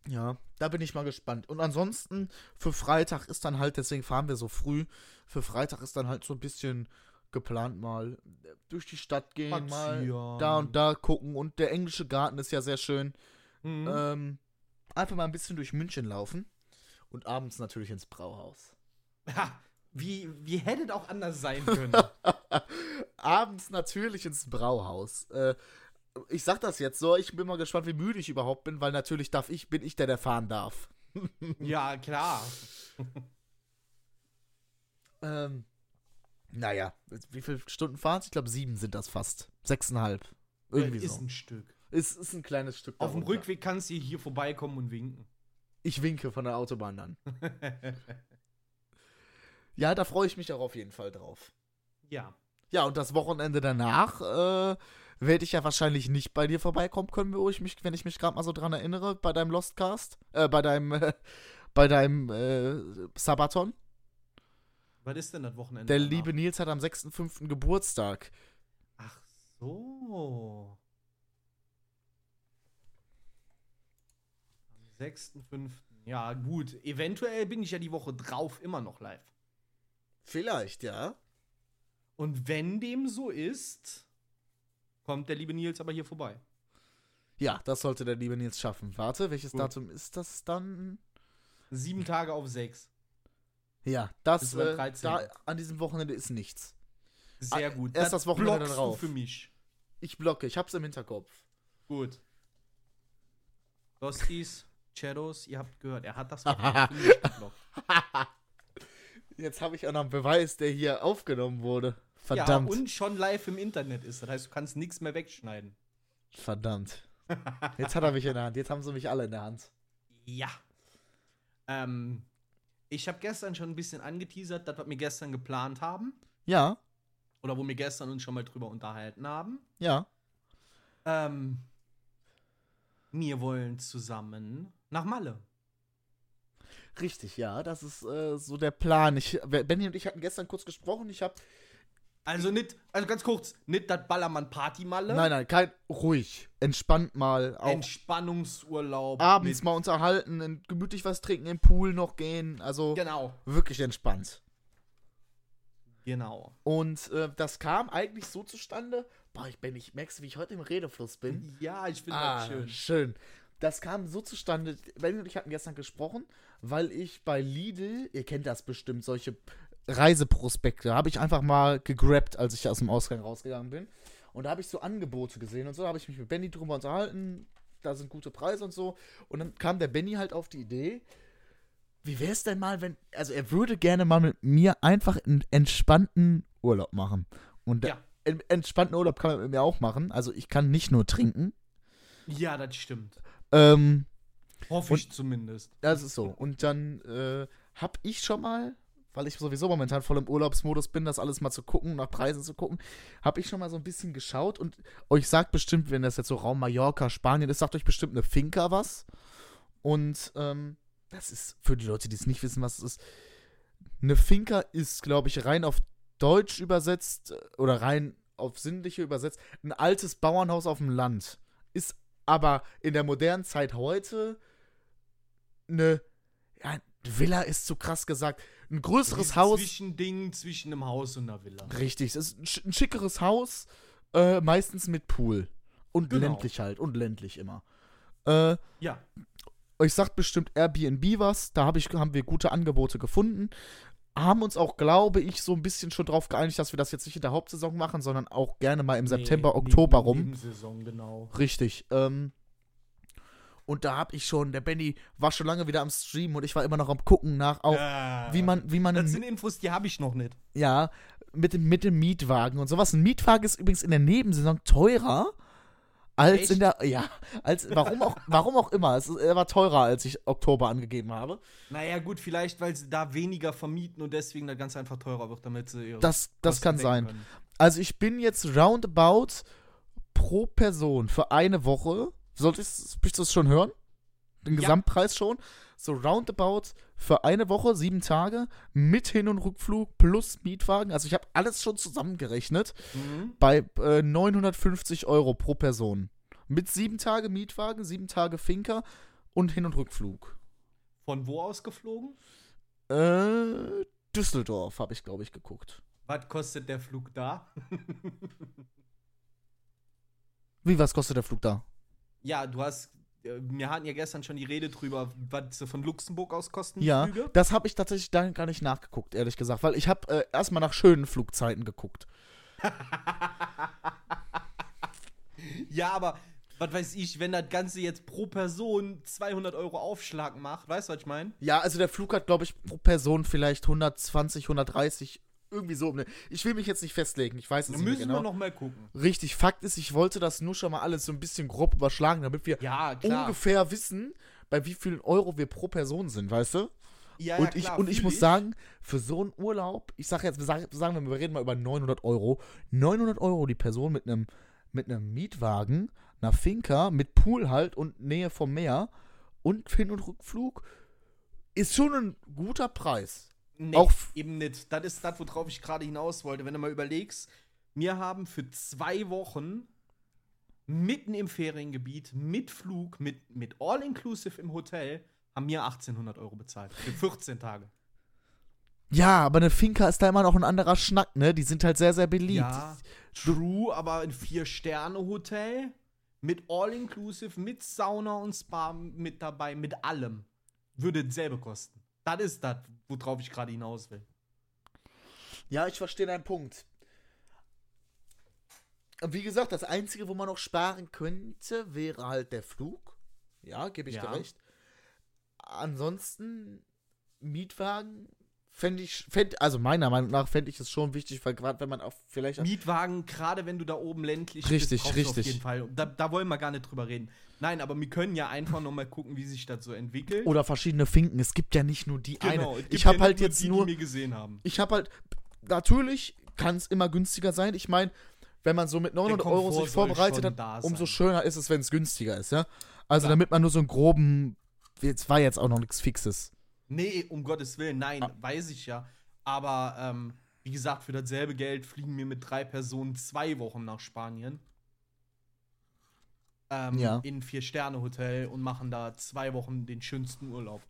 Ja, da bin ich mal gespannt. Und ansonsten, für Freitag ist dann halt, deswegen fahren wir so früh, für Freitag ist dann halt so ein bisschen geplant mal durch die Stadt gehen, mal Spazieren. da und da gucken. Und der englische Garten ist ja sehr schön. Mhm. Ähm, einfach mal ein bisschen durch München laufen. Und abends natürlich ins Brauhaus. Ha, wie, wie hätte es auch anders sein können? [laughs] abends natürlich ins Brauhaus. Äh, ich sag das jetzt so, ich bin mal gespannt, wie müde ich überhaupt bin, weil natürlich darf ich, bin ich der, der fahren darf. [laughs] ja, klar. Ähm, naja, wie viele Stunden fahren Ich glaube, sieben sind das fast. Sechseinhalb. Irgendwie ist so. ein Stück. Ist, ist ein kleines Stück. Auf dem darunter. Rückweg kannst du hier vorbeikommen und winken. Ich winke von der Autobahn dann. Ja, da freue ich mich auch auf jeden Fall drauf. ja. Ja, und das Wochenende danach äh, werde ich ja wahrscheinlich nicht bei dir vorbeikommen können, wo ich mich, wenn ich mich gerade mal so dran erinnere, bei deinem Lostcast, äh, bei deinem, äh, bei deinem äh, Sabaton. Was ist denn das Wochenende? Der danach? liebe Nils hat am 6.5. Geburtstag. Ach so. 6.5. Ja, gut. Eventuell bin ich ja die Woche drauf immer noch live. Vielleicht, ja. Und wenn dem so ist, kommt der liebe Nils aber hier vorbei. Ja, das sollte der liebe Nils schaffen. Warte, welches Gut. Datum ist das dann? Sieben Tage auf sechs. Ja, das, äh, 13.. da an diesem Wochenende ist nichts. Sehr Ah, gut. erst das Wochenende blockst darauf. du für mich. Ich blocke, ich hab's im Hinterkopf. Gut. Ghosties, Shadows, ihr habt gehört, er hat das. [laughs] Jetzt habe ich auch noch einen Beweis, der hier aufgenommen wurde. Verdammt. Ja, und schon live im Internet ist. Das heißt, du kannst nichts mehr wegschneiden. Verdammt. [laughs] Jetzt hat er mich in der Hand. Jetzt haben sie mich alle in der Hand. Ja. Ähm, ich habe gestern schon ein bisschen angeteasert, das, was wir gestern geplant haben. Ja, Oder wo wir gestern uns schon mal drüber unterhalten haben. ja. Ähm, wir wollen zusammen nach Malle. Richtig, ja. Das ist äh, so der Plan. Ich, Benny und ich hatten gestern kurz gesprochen. Ich habe. Also nicht, also ganz kurz, nicht das Ballermann-Party-Malle. Nein, nein, kein. Ruhig. Entspannt mal. Auch Entspannungsurlaub. abends mal unterhalten, gemütlich was trinken, im Pool noch gehen. Also Genau, wirklich entspannt. genau. Und äh, das kam eigentlich so zustande. Boah, ich bin nicht. Merkst du, wie ich heute im Redefluss bin? Ja, ich finde Ah, das schön. schön. Das kam so zustande. Benny und ich hatten gestern gesprochen, weil ich bei Lidl, ihr kennt das bestimmt, solche Reiseprospekte, habe ich einfach mal gegrabt, als ich aus dem Ausgang rausgegangen bin. Und da habe ich so Angebote gesehen und so, da habe ich mich mit Benny drüber unterhalten. Da sind gute Preise und so. Und dann kam der Benny halt auf die Idee, wie wäre es denn mal, wenn, also er würde gerne mal mit mir einfach einen entspannten Urlaub machen. Und Ja. En- entspannten Urlaub kann man mit mir auch machen. Also ich kann nicht nur trinken. Ja, das stimmt. Ähm, Hoffe Und- ich zumindest. das ist so. Und dann äh, hab ich schon mal, weil ich sowieso momentan voll im Urlaubsmodus bin, das alles mal zu gucken, nach Preisen zu gucken, habe ich schon mal so ein bisschen geschaut und euch sagt bestimmt, wenn das jetzt so Raum Mallorca, Spanien ist, sagt euch bestimmt eine Finca was. Und ähm, das ist für die Leute, die es nicht wissen, was es ist. Eine Finca ist, glaube ich, rein auf Deutsch übersetzt äh, oder rein auf sinnliche übersetzt, ein altes Bauernhaus auf dem Land. Ist aber in der modernen Zeit heute eine ja, Villa ist zu krass gesagt. Ein größeres Haus. Zwischending zwischen einem Haus und einer Villa. Richtig, es ist ein, sch- ein schickeres Haus, äh, meistens mit Pool. Und Genau. ländlich halt, und ländlich immer. Äh, Ja. euch sagt bestimmt Airbnb was, da hab ich, haben wir gute Angebote gefunden. Haben uns auch, glaube ich, so ein bisschen schon drauf geeinigt, dass wir das jetzt nicht in der Hauptsaison machen, sondern auch gerne mal im September, Nee, Oktober neben- rum. Nebensaison, genau. Richtig. Ähm, und da hab ich schon, der Benny war schon lange wieder am Stream und ich war immer noch am gucken nach, auch Ja. wie man, wie man, Das sind Infos, die habe ich noch nicht. ja, mit dem, mit dem Mietwagen und sowas. Ein Mietwagen ist übrigens in der Nebensaison teurer als Echt? in der, ja, als, warum auch, warum auch immer. Es ist, er war teurer, als ich Oktober angegeben habe. Naja, gut, vielleicht, weil sie da weniger vermieten und deswegen das ganz einfach teurer wird, damit sie ihre Das, das Kosten kann sein. können. Also ich bin jetzt roundabout pro Person für eine Woche. Solltest du das schon hören? Den Ja. Gesamtpreis schon? So roundabout für eine Woche, sieben Tage, mit Hin- und Rückflug plus Mietwagen. Also ich habe alles schon zusammengerechnet Mhm. bei äh, 950 Euro pro Person. Mit sieben Tage Mietwagen, sieben Tage Finca und Hin- und Rückflug. Von wo aus geflogen? Äh, Düsseldorf habe ich, glaube ich, geguckt. Was kostet der Flug da? Wie, was kostet der Flug da? Ja, du hast. Äh, Wir hatten ja gestern schon die Rede drüber, was sie von Luxemburg aus kosten. Ja, Flüge. das habe ich tatsächlich dann gar nicht nachgeguckt, ehrlich gesagt, weil ich habe äh, erstmal nach schönen Flugzeiten geguckt. [laughs] Ja, aber was weiß ich, wenn das Ganze jetzt pro Person 200 Euro Aufschlag macht, weißt du, was ich meine? Ja, also der Flug hat, glaube ich, pro Person vielleicht 120, 130, irgendwie so. Ne? Ich will mich jetzt nicht festlegen, ich weiß es nicht müssen genau. wir noch mal gucken. Richtig, Fakt ist, ich wollte das nur schon mal alles so ein bisschen grob überschlagen, damit wir Ja, ungefähr wissen, bei wie vielen Euro wir pro Person sind, weißt du? Ja, und ja, ich, klar, und ich muss sagen, für so einen Urlaub, ich sage jetzt, wir sagen, sagen wir, wir reden mal über 900 Euro. 900 Euro die Person mit einem mit einem Mietwagen, einer Finca, mit Pool halt und Nähe vom Meer und Hin- und Rückflug ist schon ein guter Preis. Nee, Auch eben nicht. Das ist das, worauf ich gerade hinaus wollte. Wenn du mal überlegst, wir haben für zwei Wochen mitten im Feriengebiet mit Flug, mit, mit All-Inclusive im Hotel, haben wir 1800 Euro bezahlt. Für 14 Tage. Ja, aber eine Finca ist da immer noch ein anderer Schnack, ne? Die sind halt sehr, sehr beliebt. Ja, true, aber ein Vier-Sterne-Hotel mit All-Inclusive, mit Sauna und Spa mit dabei, mit allem. Würde dasselbe kosten. Das ist das, worauf ich gerade hinaus will. Ja, ich verstehe deinen Punkt. Wie gesagt, das Einzige, wo man noch sparen könnte, wäre halt der Flug. Ja, gebe ich Ja. dir recht. Ansonsten, Mietwagen fände ich, fänd, also meiner Meinung nach fände ich es schon wichtig, weil gerade wenn man auch vielleicht. Mietwagen, gerade wenn du da oben ländlich Richtig, du richtig. auf jeden Fall. Da, da wollen wir gar nicht drüber reden. Nein, aber wir können ja einfach noch mal gucken, wie sich das so entwickelt. oder verschiedene Finken. Es gibt ja nicht nur die Genau, eine. Ich habe ja halt jetzt die, nur. die wir gesehen haben. Ich habe halt. Natürlich kann es immer günstiger sein. Ich meine, wenn man so mit 900 Euro sich vorbereitet hat, da umso schöner ist es, wenn es günstiger ist, ja. Also Klar. damit man nur so einen groben. Jetzt war jetzt auch noch nichts Fixes. Nee, um Gottes Willen, nein, Ah. weiß ich ja. Aber ähm, wie gesagt, für dasselbe Geld fliegen wir mit drei Personen zwei Wochen nach Spanien. Ähm, Ja. In ein Vier-Sterne-Hotel und machen da zwei Wochen den schönsten Urlaub.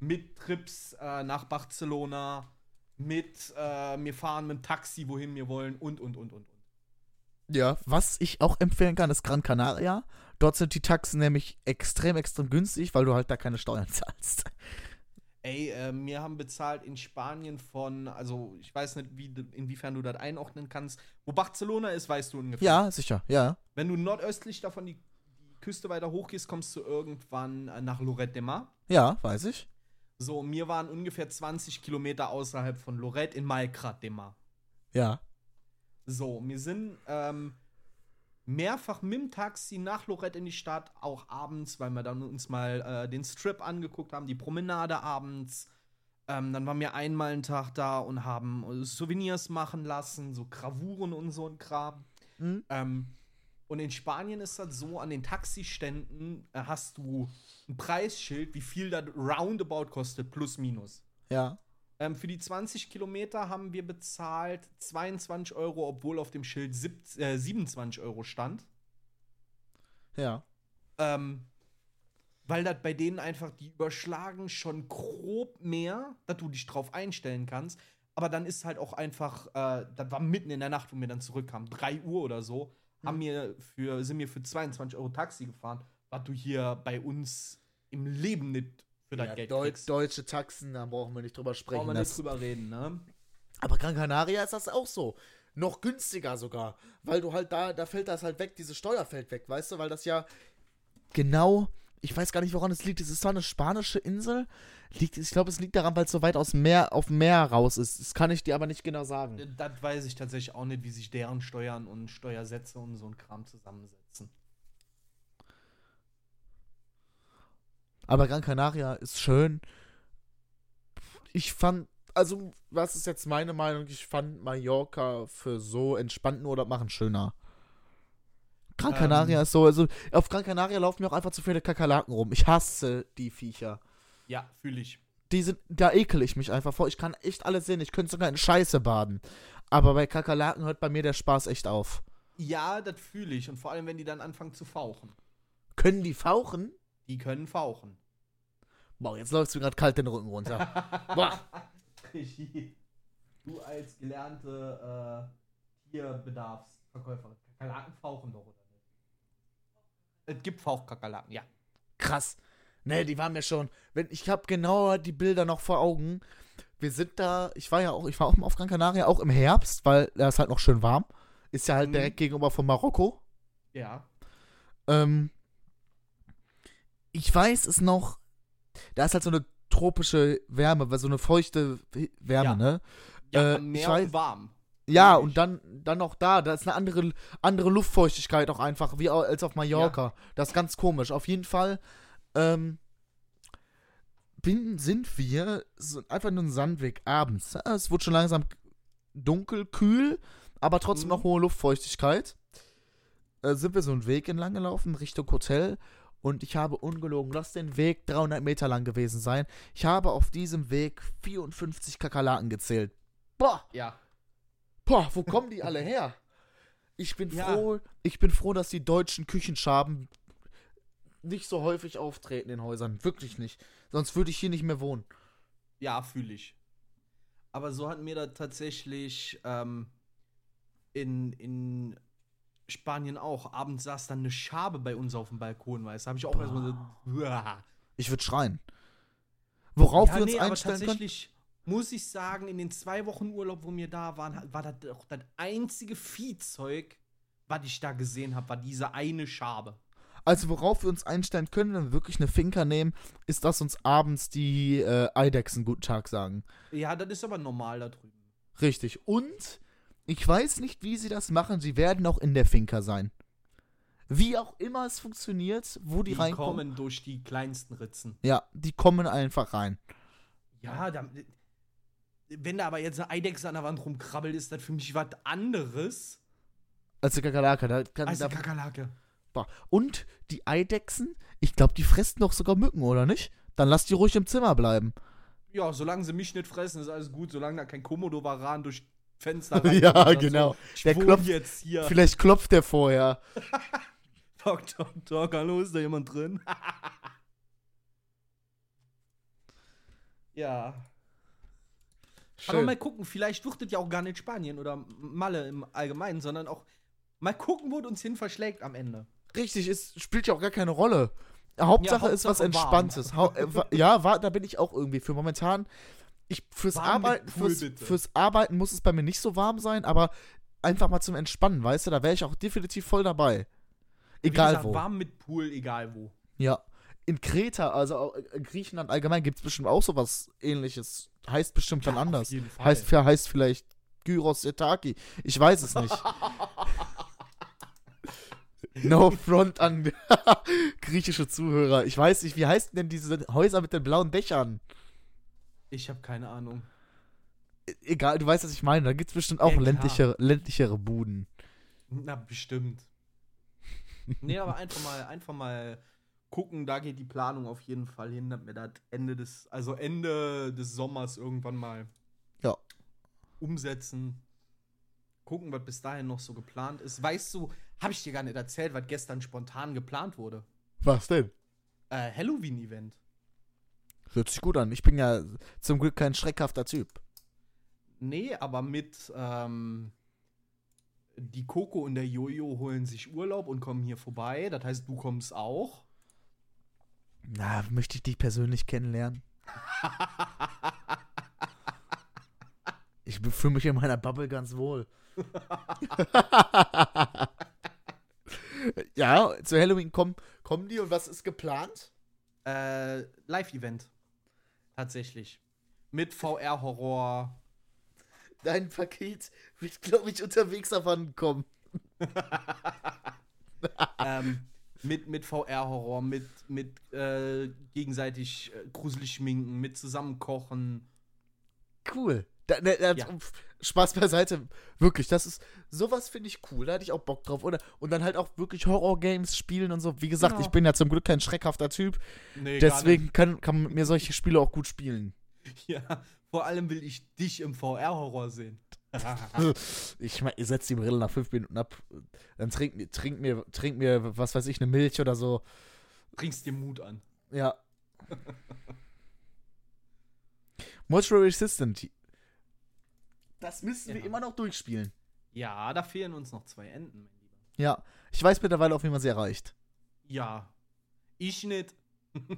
Mit Trips äh, nach Barcelona, mit äh, wir fahren mit dem Taxi, wohin wir wollen und, und, und, und. und. Ja. Was ich auch empfehlen kann, ist Gran Canaria. Dort sind die Taxen nämlich extrem, extrem günstig, weil du halt da keine Steuern [laughs] zahlst. Ey, äh, wir haben bezahlt in Spanien von, also ich weiß nicht, wie, inwiefern du das einordnen kannst. Wo Barcelona ist, weißt du ungefähr. Ja, sicher, ja. Wenn du nordöstlich davon die, die Küste weiter hochgehst, kommst du irgendwann äh, nach Lorette de Mar. Ja, weiß ich. So, wir waren ungefähr 20 Kilometer außerhalb von Lorette in Malkrat Demar. Ja. So, wir sind ähm, mehrfach mit dem Taxi nach Lorette in die Stadt, auch abends, weil wir dann uns mal äh, den Strip angeguckt haben, die Promenade abends. Ähm, dann waren wir einmal einen Tag da und haben äh, Souvenirs machen lassen, so Gravuren und so ein Kram. Mhm. Ähm, und in Spanien ist das so, an den Taxiständen äh, hast du ein Preisschild, wie viel das roundabout kostet, plus minus. Ja. Ähm, für die 20 Kilometer haben wir bezahlt 22 Euro, obwohl auf dem Schild sieb, äh, 27 Euro stand. Ja. Ähm, weil das bei denen einfach, die überschlagen schon grob mehr, dass du dich drauf einstellen kannst. Aber dann ist halt auch einfach, äh, das war mitten in der Nacht, wo wir dann zurückkamen, 3 Uhr oder so, haben wir für, sind wir für 22 Euro Taxi gefahren, was du hier bei uns im Leben nicht für dein ja Geld Deu kriegst. deutsche Taxen, da brauchen wir nicht drüber sprechen. Brauchen wir nicht drüber reden, ne? Aber Gran Canaria ist das auch so. Noch günstiger sogar. Weil du halt da, da fällt das halt weg, diese Steuer fällt weg, weißt du? Weil das ja genau, ich weiß gar nicht, woran es liegt. Es ist zwar eine spanische Insel. Liegt, ich glaube, es liegt daran, weil es so weit aus Meer, auf dem Meer raus ist. Das kann ich dir aber nicht genau sagen. Das weiß ich tatsächlich auch nicht, wie sich deren Steuern und Steuersätze und so ein Kram zusammensetzen. Aber Gran Canaria ist schön. Ich fand, also, was ist jetzt meine Meinung? Ich fand Mallorca für so entspannten Urlaub machen schöner. Gran Ähm. Canaria ist so, also auf Gran Canaria laufen mir auch einfach zu viele Kakerlaken rum. Ich hasse die Viecher. Ja, fühle ich. Die sind, da ekel ich mich einfach vor. Ich kann echt alles sehen. Ich könnte sogar in Scheiße baden. Aber bei Kakerlaken hört bei mir der Spaß echt auf. Ja, das fühle ich. Und vor allem, wenn die dann anfangen zu fauchen. Können die fauchen? Die können fauchen. Boah, jetzt läufst du gerade kalt den Rücken runter. [laughs] Boah. Regie. Du als gelernte äh, Tierbedarfsverkäuferin. Kakerlaken fauchen doch, oder nicht? Es gibt Fauchkakerlaken, ja. Krass. Nee, die waren mir schon. Wenn, ich habe genau die Bilder noch vor Augen. Wir sind da, ich war ja auch, ich war auch auf Gran Canaria, auch im Herbst, weil da ist halt noch schön warm. Ist ja halt Mhm. direkt gegenüber von Marokko. Ja. Ähm, ich weiß es noch, da ist halt so eine tropische Wärme, weil so eine feuchte Wärme, Ja. ne? Ja, Äh, mehr weiß- und warm. Ja, und dann, dann auch da, da ist eine andere, andere Luftfeuchtigkeit auch einfach, wie als auf Mallorca. Das ist ganz komisch. Auf jeden Fall ähm, bin, sind wir so einfach nur ein Sandweg abends. Ja, Es wurde schon langsam dunkel, kühl, aber trotzdem Mhm. noch hohe Luftfeuchtigkeit. Äh, sind wir so einen Weg entlang gelaufen, Richtung Hotel. Und ich habe ungelogen, lass den Weg 300 Meter lang gewesen sein. Ich habe auf diesem Weg 54 Kakerlaken gezählt. Boah! Ja. Boah, wo kommen die alle her? Ich bin Ja. froh, ich bin froh, dass die deutschen Küchenschaben nicht so häufig auftreten in Häusern. Wirklich nicht. Sonst würde ich hier nicht mehr wohnen. Ja, fühle ich. Aber so hatten wir da tatsächlich ähm, in, in Spanien auch. Abends saß dann eine Schabe bei uns auf dem Balkon, weißt du? habe ich auch erstmal so. Uah. Ich würde schreien. Worauf Ja, wir uns nee, aber einstellen können? tatsächlich muss ich sagen, in den zwei Wochen Urlaub, wo wir da waren, war das doch das einzige Viehzeug, was ich da gesehen habe, war diese eine Schabe. Also worauf wir uns einstellen können, wenn wir wirklich eine Finca nehmen, ist, dass uns abends die äh, Eidechsen guten Tag sagen. Ja, das ist aber normal da drüben. Richtig. Und ich weiß nicht, wie sie das machen. Sie werden auch in der Finca sein. Wie auch immer es funktioniert, wo die, Die reinkommen. kommen durch die kleinsten Ritzen. Ja, die kommen einfach rein. Ja, da, wenn da aber jetzt eine Eidechse an der Wand rumkrabbelt, ist das für mich was anderes Als die Kakerlake. Da kann, als eine Kakerlake. Und die Eidechsen, ich glaube, die fressen doch sogar Mücken, oder nicht? Dann lass die ruhig im Zimmer bleiben. Ja, solange sie mich nicht fressen, ist alles gut. Solange da kein Komodo-Varan durch Fenster [laughs] reinkommt Ja, genau. So. Der klopft- jetzt hier. Vielleicht klopft der vorher. Talk, talk, talk. Hallo, ist da jemand drin? [laughs] ja. Aber Schön. mal gucken, vielleicht das ja auch gar nicht Spanien oder Malle im Allgemeinen, sondern auch mal gucken, wo uns hin verschlägt am Ende. Richtig, es spielt ja auch gar keine Rolle. Hauptsache Ja, ist was Hauptsache. Entspanntes. Äh, [laughs] ja, war, da bin ich auch irgendwie für. Momentan, ich, fürs, Warm Arbeiten, Pool, fürs, fürs Arbeiten muss es bei mir nicht so warm sein, aber einfach mal zum Entspannen, weißt du, da wäre ich auch definitiv voll dabei. Egal gesagt, wo. Warm mit Pool, egal wo. Ja. in Kreta, also in Griechenland allgemein, gibt es bestimmt auch sowas ähnliches. Heißt bestimmt dann Ja, auf anders. jeden Fall. Heißt, heißt vielleicht Gyros Etaki. Ich weiß es nicht. [laughs] No front an [laughs] griechische Zuhörer. Ich weiß nicht, wie heißen denn diese Häuser mit den blauen Dächern? Ich habe keine Ahnung. E- Egal, du weißt, was ich meine. Da gibt es bestimmt auch Ja, ländlichere, ländlichere Buden. Na, bestimmt. [laughs] nee, aber einfach mal, einfach mal gucken, da geht die Planung auf jeden Fall hin, dass wir das Ende des, also Ende des Sommers irgendwann mal Ja. umsetzen. Gucken, was bis dahin noch so geplant ist. Weißt du, habe ich dir gar nicht erzählt, was gestern spontan geplant wurde? Was denn? Äh, Halloween-Event. Hört sich gut an. Ich bin ja zum Glück kein schreckhafter Typ. Nee, aber mit ähm, die Coco und der Jojo holen sich Urlaub und kommen hier vorbei. Das heißt, du kommst auch. Na, möchte ich dich persönlich kennenlernen? [laughs] Ich fühle mich in meiner Bubble ganz wohl. [laughs] ja, zu Halloween kommen, kommen die und was ist geplant? Äh, Live-Event. Tatsächlich. Mit VR-Horror. Dein Paket wird, glaube ich, unterwegs davon kommen. [laughs] ähm, mit mit VR-Horror, mit, mit äh, gegenseitig äh, gruselig schminken, mit zusammenkochen. Cool. Da, da, da, Ja. Spaß beiseite. Wirklich, das ist, sowas finde ich cool. Da hätte ich auch Bock drauf. Oder, und dann halt auch wirklich Horror-Games spielen und so. Wie gesagt, Genau. ich bin ja zum Glück kein schreckhafter Typ. Nee, Deswegen kann, kann man mit mir solche Spiele auch gut spielen. [laughs] Ja, vor allem will ich dich im VR-Horror sehen. [laughs] Ich meine, ihr setzt die Brille nach fünf Minuten ab. Dann trink, mir- trink, mir, trink mir, was weiß ich, eine Milch oder so. Bringst dir Mut an. Ja. [laughs] Motion Resistant. Das müssen wir Ja. immer noch durchspielen. Ja, da fehlen uns noch zwei Enden, mein Lieber. Ja. Ich weiß mittlerweile auch, wie man sie erreicht. Ja. Ich nicht.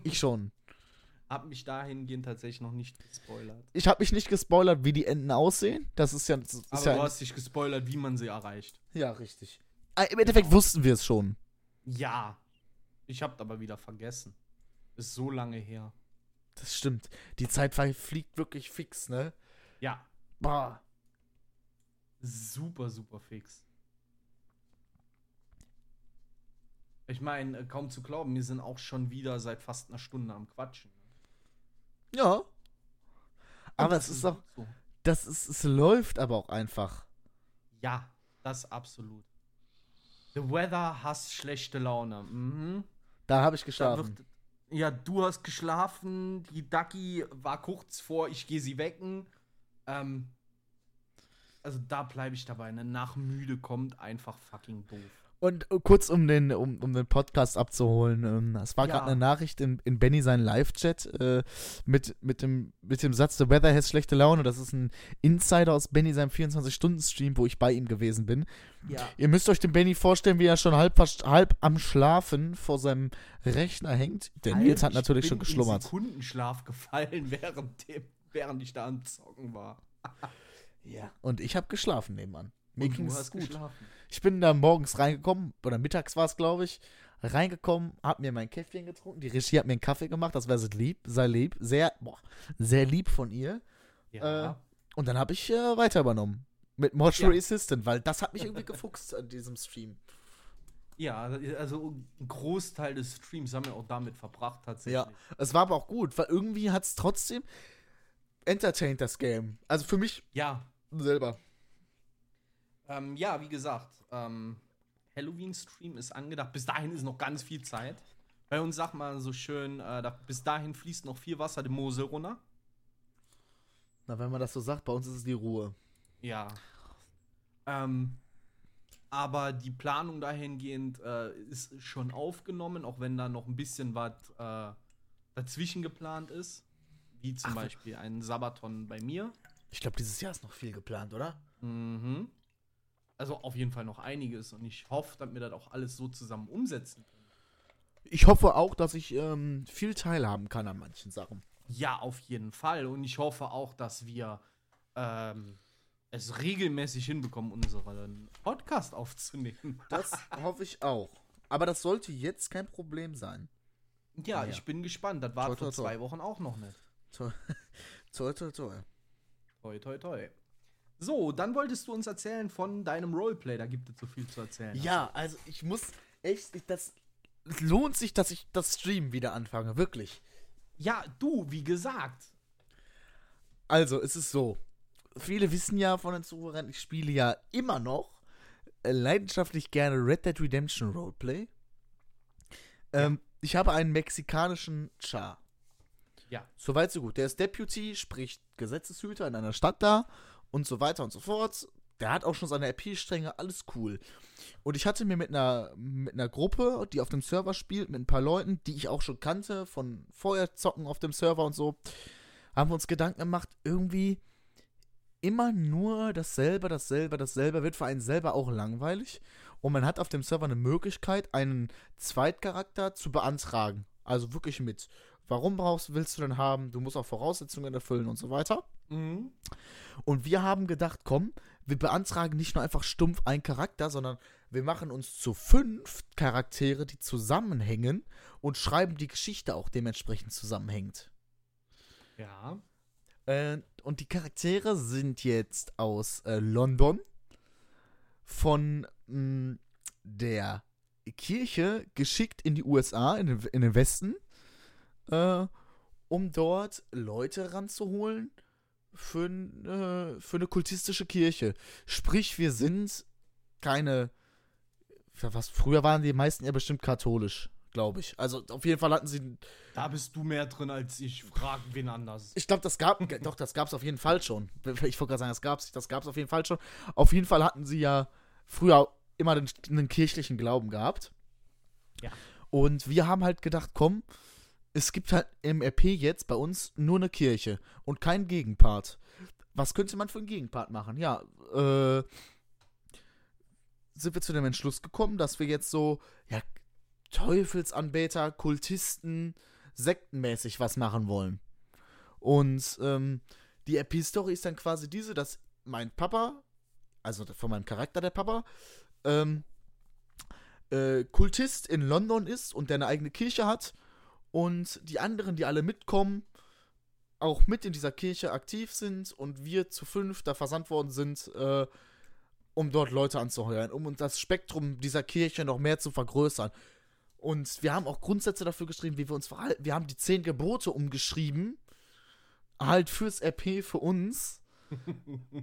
Ich schon. [laughs] Hab mich dahingehend tatsächlich noch nicht gespoilert. Ich habe mich nicht gespoilert, wie die Enden aussehen. Das ist ja. Das ist Aber ja, du hast dich gespoilert, wie man sie erreicht. ja, richtig. Ah, Im Endeffekt wussten wir es schon. Ja. Ich hab aber wieder vergessen. Ist so lange her. Das stimmt. Die Zeit fliegt wirklich fix, ne? Ja. Boah. Super, super fix. Ich meine, kaum zu glauben, wir sind auch schon wieder seit fast einer Stunde am Quatschen. Ja. Aber es ist auch. so. Das ist, es läuft aber auch einfach. Ja, das absolut. The Weather hast schlechte Laune. Mhm. Da habe ich geschlafen. wird, ja, du hast geschlafen. Die Ducky war kurz vor, ich gehe sie wecken. Ähm, also da bleibe ich dabei. Ne? Nach müde kommt einfach fucking doof. Und äh, kurz um den, um, um den Podcast abzuholen, ähm, es war Ja. gerade eine Nachricht in, in Benny seinen Live-Chat äh, mit, mit, dem, mit dem Satz, The Weather has schlechte Laune. Das ist ein Insider aus Benny seinem 24-Stunden-Stream, wo ich bei ihm gewesen bin. Ja. Ihr müsst euch den Benny vorstellen, wie er schon halb, halb am Schlafen vor seinem Rechner hängt. Der Nils hat natürlich schon Ich bin in geschlummert. Sekundenschlaf gefallen, [laughs] während, dem, während ich da am Zocken war. [laughs] Ja. Und ich habe geschlafen nebenan. Mir ging's hast gut. geschlafen. Ich bin da morgens reingekommen, oder mittags war es, glaube ich, reingekommen, hab mir mein Käffchen getrunken, die Regie hat mir einen Kaffee gemacht, das war sehr lieb, sehr lieb, sehr, boah, sehr lieb von ihr. Ja. Äh, Und dann habe ich äh, weiter übernommen. Mit Mortuary Ja. Assistant, weil das hat mich irgendwie [laughs] gefuchst an diesem Stream. ja, also ein Großteil des Streams haben wir auch damit verbracht, tatsächlich. Ja. Es war aber auch gut, weil irgendwie hat es trotzdem entertained, das Game. Also für mich Ja, selber. Ähm, ja, wie gesagt, ähm, Halloween-Stream ist angedacht. Bis dahin ist noch ganz viel Zeit. Bei uns sagt man so schön, äh, da, bis dahin fließt noch viel Wasser die Mosel runter. Na, wenn man das so sagt, bei uns ist es die Ruhe. Ja. Ähm, aber die Planung dahingehend äh, ist schon aufgenommen, auch wenn da noch ein bisschen was äh, dazwischen geplant ist. Wie zum Ach, Beispiel ein Sabaton bei mir. Ich glaube, dieses Jahr ist noch viel geplant, oder? Mhm. Also auf jeden Fall noch einiges und ich hoffe, dass wir das auch alles so zusammen umsetzen können. Ich hoffe auch, dass ich ähm, viel teilhaben kann an manchen Sachen. Ja, auf jeden Fall. Und ich hoffe auch, dass wir ähm, es regelmäßig hinbekommen, unseren Podcast aufzunehmen. [laughs] Das hoffe ich auch. Aber das sollte jetzt kein Problem sein. Ja, Ja. ich bin gespannt. Das war Toi, vor toi, toi. zwei Wochen auch noch nicht. Toll, toll, toll. Toi, toi, toi. So, dann wolltest du uns erzählen von deinem Roleplay. Da gibt es so viel zu erzählen. Ja, also ich muss echt, ich- das es lohnt sich, dass ich das Stream wieder anfange, wirklich. Ja, du, wie gesagt. Also, es ist so. Viele wissen ja von den Zuhörern, ich spiele ja immer noch äh, leidenschaftlich gerne Red Dead Redemption Roleplay. Ähm, Ich habe einen mexikanischen Char. Ja. Soweit so gut. Der ist Deputy, sprich Gesetzeshüter in einer Stadt da und so weiter und so fort. Der hat auch schon seine RP-Stränge, alles cool. Und ich hatte mir mit einer, mit einer Gruppe, die auf dem Server spielt, mit ein paar Leuten, die ich auch schon kannte, von vorher zocken auf dem Server und so, haben wir uns Gedanken gemacht, irgendwie immer nur dasselbe, dasselbe, dasselbe wird für einen selber auch langweilig. Und man hat auf dem Server eine Möglichkeit, einen Zweitcharakter zu beantragen. Also wirklich mit, warum brauchst, willst du denn haben? Du musst auch Voraussetzungen erfüllen und so weiter. Mhm. Und wir haben gedacht, komm, wir beantragen nicht nur einfach stumpf einen Charakter, sondern wir machen uns zu fünf Charaktere, die zusammenhängen und schreiben die Geschichte auch dementsprechend zusammenhängend. Ja. Äh, und die Charaktere sind jetzt aus äh, London von mh, der Kirche geschickt in die USA, in den, in den Westen, äh, um dort Leute ranzuholen für, äh, für eine kultistische Kirche. Sprich, wir sind keine. Was früher waren die meisten ja bestimmt katholisch, glaube ich. Also auf jeden Fall hatten sie Da bist du mehr drin als ich. Frag wen anders. ich glaube, das gab, doch, das gab es auf jeden Fall schon. Ich wollte gerade sagen, das gab es das gab's auf jeden Fall schon. Auf jeden Fall hatten sie ja früher immer den, einen kirchlichen Glauben gehabt. Ja. Und wir haben halt gedacht, komm, es gibt halt im RP jetzt bei uns nur eine Kirche und keinen Gegenpart. Was könnte man für einen Gegenpart machen? Ja, äh, sind wir zu dem Entschluss gekommen, dass wir jetzt so, ja, Teufelsanbeter, Kultisten, sektenmäßig was machen wollen. Und ähm, die RP-Story ist dann quasi diese, dass mein Papa, also von meinem Charakter der Papa, ähm, äh, Kultist in London ist und der eine eigene Kirche hat und die anderen, die alle mitkommen, auch mit in dieser Kirche aktiv sind und wir zu fünf da versandt worden sind, äh, um dort Leute anzuheuern, um uns das Spektrum dieser Kirche noch mehr zu vergrößern. Und wir haben auch Grundsätze dafür geschrieben, wie wir uns verhalten. Wir haben die zehn Gebote umgeschrieben. Halt fürs RP für uns. [laughs]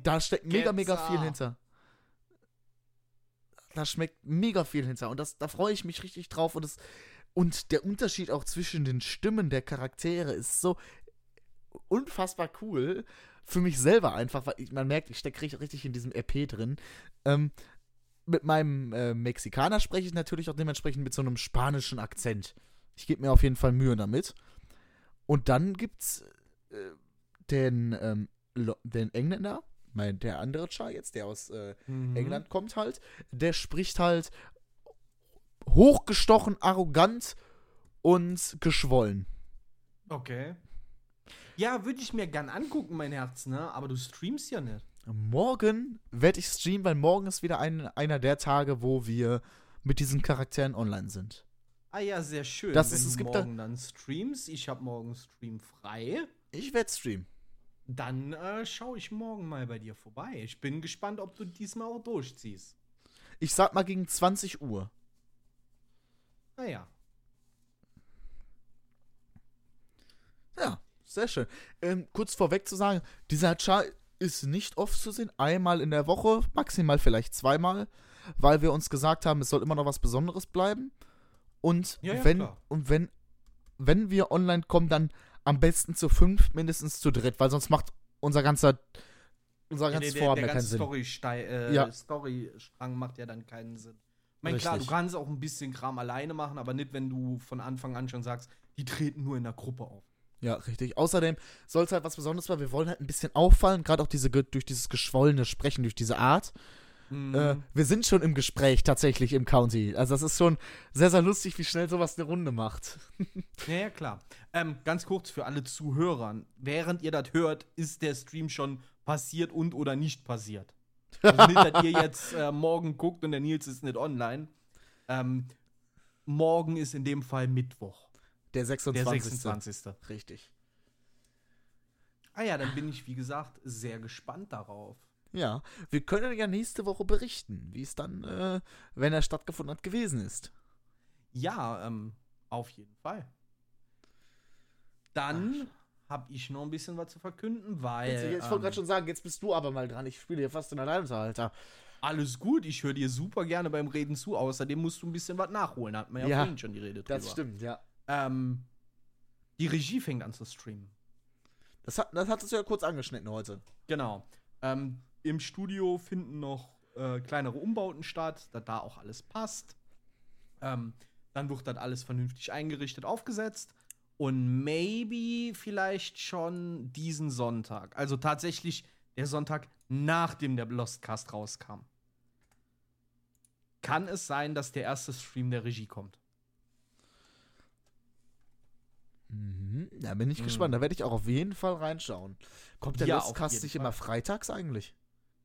Da steckt mega, mega viel hinter. Da schmeckt mega viel hinter. Und das, da freue ich mich richtig drauf. Und, das, und der Unterschied auch zwischen den Stimmen der Charaktere ist so unfassbar cool. Für mich selber einfach, weil ich, man merkt, ich stecke richtig, in diesem RP drin. Ähm, mit meinem äh, Mexikaner spreche ich natürlich auch dementsprechend mit so einem spanischen Akzent. Ich gebe mir auf jeden Fall Mühe damit. Und dann gibt's äh, den, ähm, den Engländer, mein, der andere Char jetzt, der aus äh, Mhm. England kommt halt, der spricht halt hochgestochen, arrogant und geschwollen. Okay. Ja, würde ich mir gern angucken, mein Herz, ne? Aber du streamst ja nicht. Morgen werde ich streamen, weil morgen ist wieder ein, einer der Tage, wo wir mit diesen Charakteren online sind. Ah ja, sehr schön. Das Wenn ist- es gibt da- morgen dann streamst, ich habe morgen Stream frei, Ich werde streamen. dann äh, schaue ich morgen mal bei dir vorbei. Ich bin gespannt, ob du diesmal auch durchziehst. Ich sag mal gegen 20 Uhr. Naja. Ja, sehr schön. Ähm, kurz vorweg zu sagen, dieser Char ist nicht oft zu sehen. Einmal in der Woche, maximal vielleicht zweimal, weil wir uns gesagt haben, es soll immer noch was Besonderes bleiben. Und Ja, ja, wenn, klar. und wenn, wenn wir online kommen, dann am besten zu fünf, mindestens zu dritt, weil sonst macht unser ganzer, unser Ja, ganzes der, Vorhaben der ja keinen ganze Sinn. Story äh, Ja. Storystrang macht ja dann keinen Sinn. Ich meine, klar, du kannst auch ein bisschen Kram alleine machen, aber nicht, wenn du von Anfang an schon sagst, die treten nur in der Gruppe auf. Ja, richtig. Außerdem soll es halt was Besonderes sein. Wir wollen halt ein bisschen auffallen, gerade auch diese, durch dieses geschwollene Sprechen, durch diese Art. Mhm. Äh, wir sind schon im Gespräch tatsächlich im County. Also das ist schon sehr, sehr lustig, wie schnell sowas eine Runde macht. [laughs] Ja, ja, klar. Ähm, ganz kurz für alle Zuhörer. Während ihr das hört, ist der Stream schon passiert und oder nicht passiert. Also nicht, dass ihr jetzt äh, morgen guckt und der Nils ist nicht online. Ähm, morgen ist in dem Fall Mittwoch. Der 26. Der 26. Richtig. Ah ja, dann bin ich, wie gesagt, sehr gespannt darauf. Ja, wir können ja nächste Woche berichten, wie es dann, äh, wenn er stattgefunden hat, gewesen ist. Ja, ähm, auf jeden Fall. Dann habe ich noch ein bisschen was zu verkünden, weil. Jetzt, ich wollte ähm, gerade schon sagen, jetzt bist du aber mal dran. Ich spiele hier fast in Alleinunterhalter. Alles gut, ich höre dir super gerne beim Reden zu. Außerdem musst du ein bisschen was nachholen. Hat man ja, Ja, vorhin schon die Rede drüber. Das stimmt, ja. Ähm, die Regie fängt an zu streamen. Das, hat, das hattest du ja kurz angeschnitten heute. Genau. Ähm, Im Studio finden noch äh, kleinere Umbauten statt, da da auch alles passt. Ähm, dann wird das alles vernünftig eingerichtet, aufgesetzt. Und maybe vielleicht schon diesen Sonntag. Also tatsächlich der Sonntag, nachdem der Lostcast rauskam. Kann es sein, dass der erste Stream der Regie kommt? Mhm. Da bin ich Mhm. gespannt. Da werde ich auch auf jeden Fall reinschauen. Kommt der Ja, Lostcast nicht immer freitags eigentlich?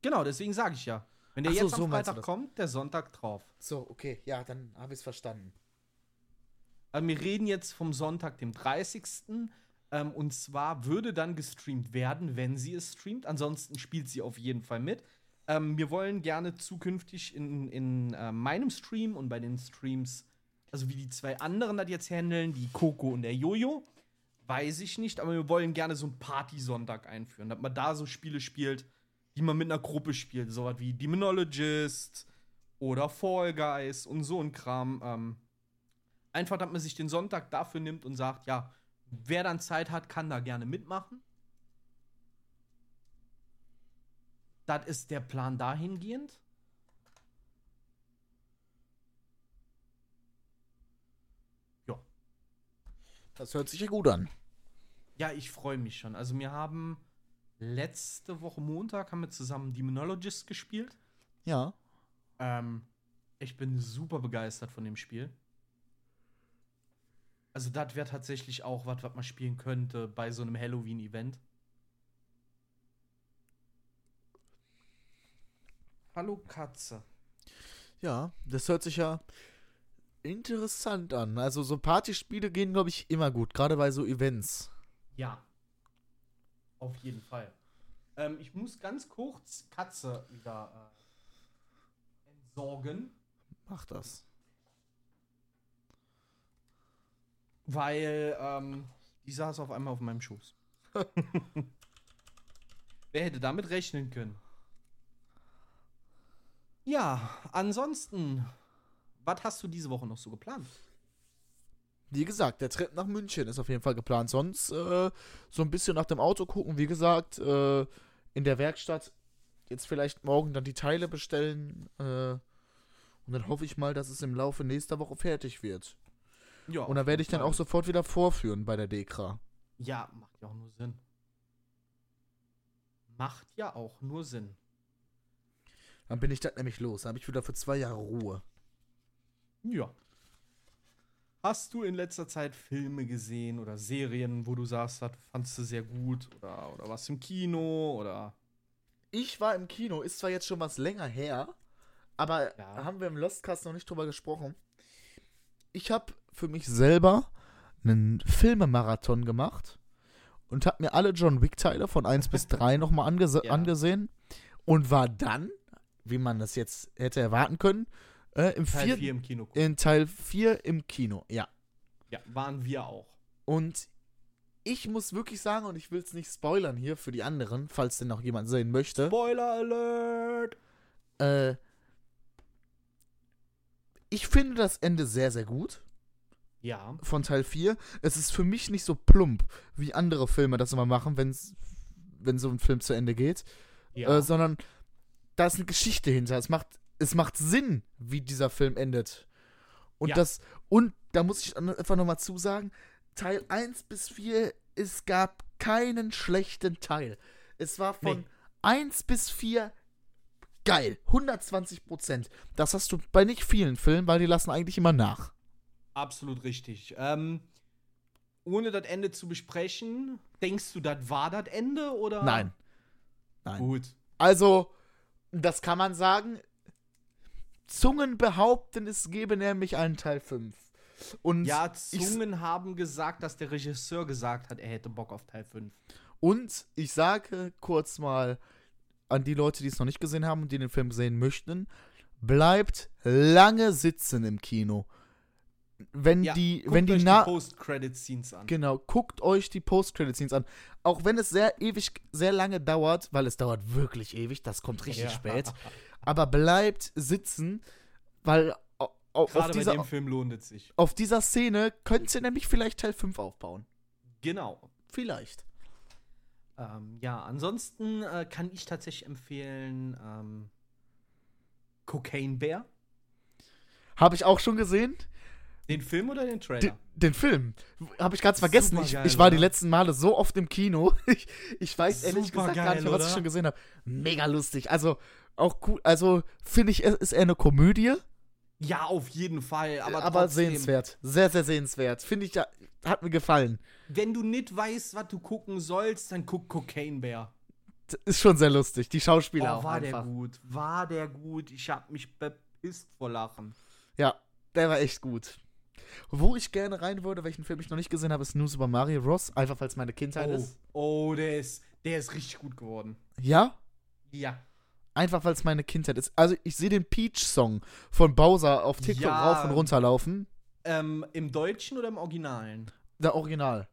Genau, deswegen sage ich ja. Wenn der Ach so, jetzt so am Freitag kommt, der Sonntag drauf. So, okay. Ja, dann habe ich es verstanden. Also wir reden jetzt vom Sonntag, dem 30. Ähm, und zwar würde dann gestreamt werden, wenn sie es streamt. Ansonsten spielt sie auf jeden Fall mit. Ähm, wir wollen gerne zukünftig in, in äh, meinem Stream und bei den Streams, also wie die zwei anderen das jetzt handeln, die Coco und der Jojo, weiß ich nicht, aber wir wollen gerne so einen Party-Sonntag einführen, dass man da so Spiele spielt, die man mit einer Gruppe spielt. So was wie Demonologist oder Fall Guys und so ein Kram. Ähm, einfach, dass man sich den Sonntag dafür nimmt und sagt, ja, wer dann Zeit hat, kann da gerne mitmachen. Das ist der Plan dahingehend. Ja. Das hört sich ja gut an. Ja, ich freue mich schon. Also wir haben letzte Woche Montag haben wir zusammen Demonologist gespielt. Ja. Ähm, ich bin super begeistert von dem Spiel. Also, das wäre tatsächlich auch was, was man spielen könnte bei so einem Halloween-Event. Hallo Katze. Ja, das hört sich ja interessant an. Also so Partyspiele gehen, glaube ich, immer gut, gerade bei so Events. Ja. Auf jeden Fall. Ähm, ich muss ganz kurz Katze wieder äh, entsorgen, Mach das. Weil ähm, die saß auf einmal auf meinem Schoß. [laughs] Wer hätte damit rechnen können? Ja, ansonsten, was hast du diese Woche noch so geplant? Wie gesagt, der Trip nach München ist auf jeden Fall geplant. Sonst äh, so ein bisschen nach dem Auto gucken. Wie gesagt, äh, in der Werkstatt jetzt vielleicht morgen dann die Teile bestellen. Äh, und dann hoffe ich mal, dass es im Laufe nächster Woche fertig wird. Ja, Und dann werde ich dann auch sofort wieder vorführen bei der Dekra. Ja, macht ja auch nur Sinn. Macht ja auch nur Sinn. Dann bin ich dann nämlich los. Dann habe ich wieder für zwei Jahre Ruhe. Ja. Hast du in letzter Zeit Filme gesehen oder Serien, wo du sagst, das fandst du sehr gut oder, oder was im Kino oder Ich war im Kino, ist zwar jetzt schon was länger her, aber Ja. haben wir im Lostcast noch nicht drüber gesprochen. Ich habe für mich selber einen Filmemarathon gemacht und habe mir alle John Wick-Teile von 1 bis [laughs] 3 nochmal angese Ja. angesehen und war dann, wie man das jetzt hätte erwarten können, äh, im Teil vierten, 4 im Kino in Teil 4 im Kino, ja. Ja, waren wir auch. Und ich muss wirklich sagen, und ich will es nicht spoilern hier für die anderen, falls denn noch jemand sehen möchte. Spoiler Alert! Äh, ich finde das Ende sehr, sehr gut Ja, von Teil 4. Es ist für mich nicht so plump, wie andere Filme das immer machen, wenn's, wenn so ein Film zu Ende geht, ja. äh, sondern da ist eine Geschichte hinter. Es macht, es macht Sinn, wie dieser Film endet. Und Ja. das, und da muss ich einfach nochmal zusagen, Teil 1 bis 4, es gab keinen schlechten Teil. Es war von Nee. 1 bis 4 geil. 120 Prozent. Das hast du bei nicht vielen Filmen, weil die lassen eigentlich immer nach. Absolut richtig. Ähm, ohne das Ende zu besprechen, denkst du, das war das Ende oder? Nein. Nein. Gut. Also, das kann man sagen. Zungen behaupten, es gebe nämlich einen Teil 5. Und Ja, Zungen haben gesagt, dass der Regisseur gesagt hat, er hätte Bock auf Teil 5. und ich sage kurz mal an die Leute, die es noch nicht gesehen haben und die den Film sehen möchten, bleibt lange sitzen im Kino. Wenn die, wenn die, euch na Post-Credit-Scenes an. Genau, guckt euch die Post-Credit-Scenes an. Auch wenn es sehr ewig, sehr lange dauert, weil es dauert wirklich ewig, das kommt richtig Ja. spät. [laughs] Aber bleibt sitzen, weil au- au- auf Gerade bei dieser, dem Film lohnt es sich. auf dieser Szene könnt ihr nämlich vielleicht Teil 5 aufbauen. Genau. Vielleicht. Ähm, ja, ansonsten äh, kann ich tatsächlich empfehlen ähm, Cocaine Bear. Habe ich auch schon gesehen. Den Film oder den Trailer? Den, den Film. Habe ich ganz vergessen. Ich, ich war die oder? letzten Male so oft im Kino. [laughs] Ich, ich weiß ehrlich gesagt gar nicht mehr, was Supergeil, ich schon oder? gesehen habe. Mega lustig. Also, auch cool. Also, finde ich, es ist eher eine Komödie. ja, auf jeden Fall. Aber, aber trotzdem, sehenswert. Sehr, sehr sehenswert. Finde ich, ja, hat mir gefallen. Wenn du nicht weißt, was du gucken sollst, dann guck Cocaine Bear. Das Ist schon sehr lustig. Die Schauspieler Oh, auch war einfach. der gut. War der gut. Ich hab mich bepisst vor Lachen. Ja, der war echt gut. Wo ich gerne rein würde, welchen Film ich noch nicht gesehen habe, ist New Super Mario Bros. Einfach weil es meine Kindheit Oh, ist. oh der, ist, der ist richtig gut geworden. Ja, Ja. einfach weil es meine Kindheit ist. Also ich sehe den Peach-Song von Bowser auf TikTok Ja. rauf und runter laufen. Ähm, Im Deutschen oder im Originalen? Der Original.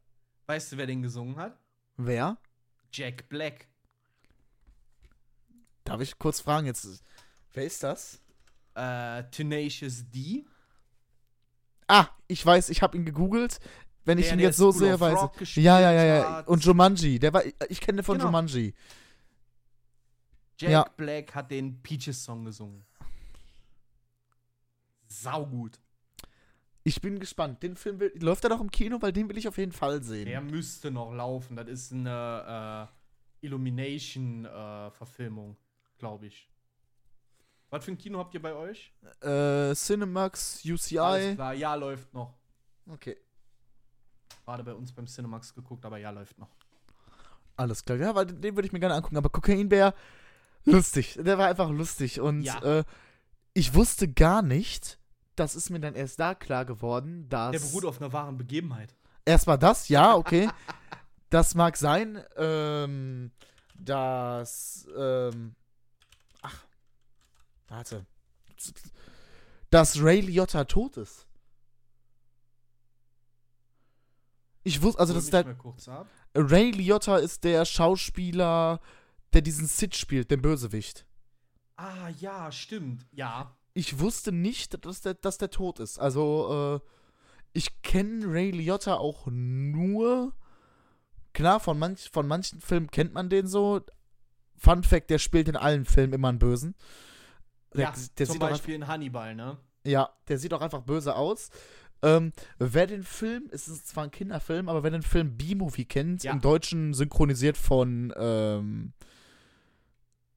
Weißt du, wer den gesungen hat? Wer? Jack Black. Darf ich kurz fragen jetzt? Wer ist das? Äh, Tenacious D. Ah, ich weiß, ich habe ihn gegoogelt. Wenn ich Der, ihn jetzt so of weiß Ja, ja, ja, ja. Und Jumanji, der war, ich kenne den von Genau. Jumanji. Jack Ja. Black hat den Peaches-Song gesungen. Saugut. Ich bin gespannt. Den Film will, läuft er doch im Kino, weil den will ich auf jeden Fall sehen. Der müsste noch laufen. Das ist eine äh, Illumination-Verfilmung, glaube ich. Was für ein Kino habt ihr bei euch? Äh, Cinemax, Alles UCI. klar, ja, läuft noch. Okay. Gerade bei uns beim Cinemax geguckt, aber ja, läuft noch. Alles klar. Ja, weil den würde ich mir gerne angucken. Aber Cocaine Bear, lustig. Der war einfach lustig. Und Ja. äh, ich wusste gar nicht, das ist mir dann erst da klar geworden, dass. Der beruht auf einer wahren Begebenheit. Erstmal das, ja, okay. das mag sein, ähm, dass, ähm, warte, dass Ray Liotta tot ist. Ich wusste, also das ist der. Ray Liotta ist der Schauspieler, der diesen Sid spielt, den Bösewicht. Ah, ja, stimmt. Ja. Ich wusste nicht, dass der, dass der tot ist. Also, äh, ich kenne Ray Liotta auch nur. Klar, von, manch, von manchen Filmen kennt man den so. Fun Fact, der spielt in allen Filmen immer einen Bösen. Der, ja, der zum Beispiel in Hannibal, ne? einfach, ja, der sieht auch einfach böse aus. Ähm, wer den Film, es ist zwar ein Kinderfilm, aber wer den Film B-Movie kennt, Ja. im Deutschen synchronisiert von, ähm,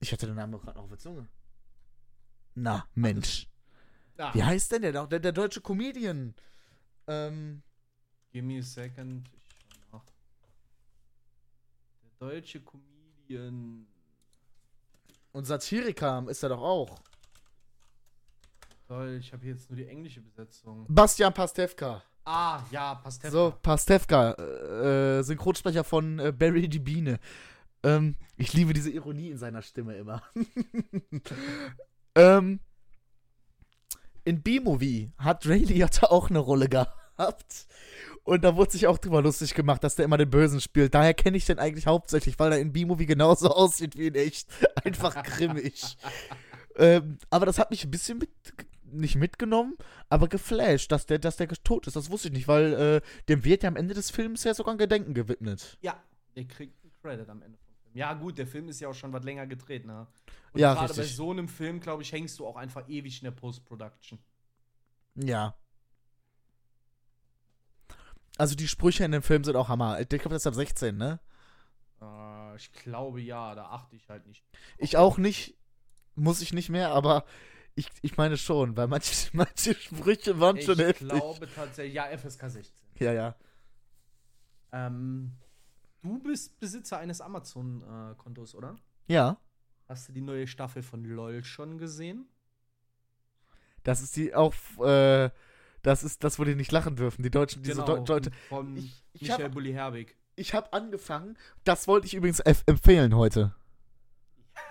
ich hatte den Namen gerade noch auf der Zunge. Na, Mensch. Ja. Wie heißt denn der noch? Der, der deutsche Comedian. Ähm, Give me a second. Ich schau nach. Der deutsche Comedian. und Satiriker ist er doch auch. Toll, ich habe jetzt nur die englische Besetzung. Bastian Pastewka. Ah, ja, passt So, Pastewka, äh, Synchronsprecher von äh, Barry die Biene. Ähm, ich liebe diese Ironie in seiner Stimme immer. [laughs] ähm, in B-Movie hat Ray Liotta auch eine Rolle gehabt. Und da wurde sich auch drüber lustig gemacht, dass der immer den Bösen spielt. Daher kenne ich den eigentlich hauptsächlich, weil er in B-Movie genauso [laughs] aussieht wie in echt. Einfach grimmig. [laughs] ähm, aber das hat mich ein bisschen mit, nicht mitgenommen, aber geflasht, dass der, dass der tot ist. Das wusste ich nicht, weil äh, dem wird ja am Ende des Films ja sogar ein Gedenken gewidmet. Ja, der kriegt einen Credit am Ende vom Film. Ja, gut, der Film ist ja auch schon was länger gedreht, ne? Und Ja, gerade bei so einem Film, glaube ich, hängst du auch einfach ewig in der Post-Production. Ja. Also die Sprüche in dem Film sind auch Hammer. Ich glaube, das ist ab 16, ne? Äh, ich glaube ja, da achte ich halt nicht. Ich auch nicht. Muss ich nicht mehr, aber ich, ich meine schon, weil manche, [laughs] manche Sprüche waren Ich schon heftig. glaube tatsächlich, ja, FSK 16. Ja, ja. Ähm, du bist Besitzer eines Amazon-Kontos, oder? Ja. Hast du die neue Staffel von LOL schon gesehen? Das ist die auch, äh, Das ist das, wo die nicht lachen dürfen. Die Deutschen, diese Genau, Deu Leute. von Ich- ich Michael hab- Bulli Herbig. Ich habe angefangen, das wollte ich übrigens empfehlen heute.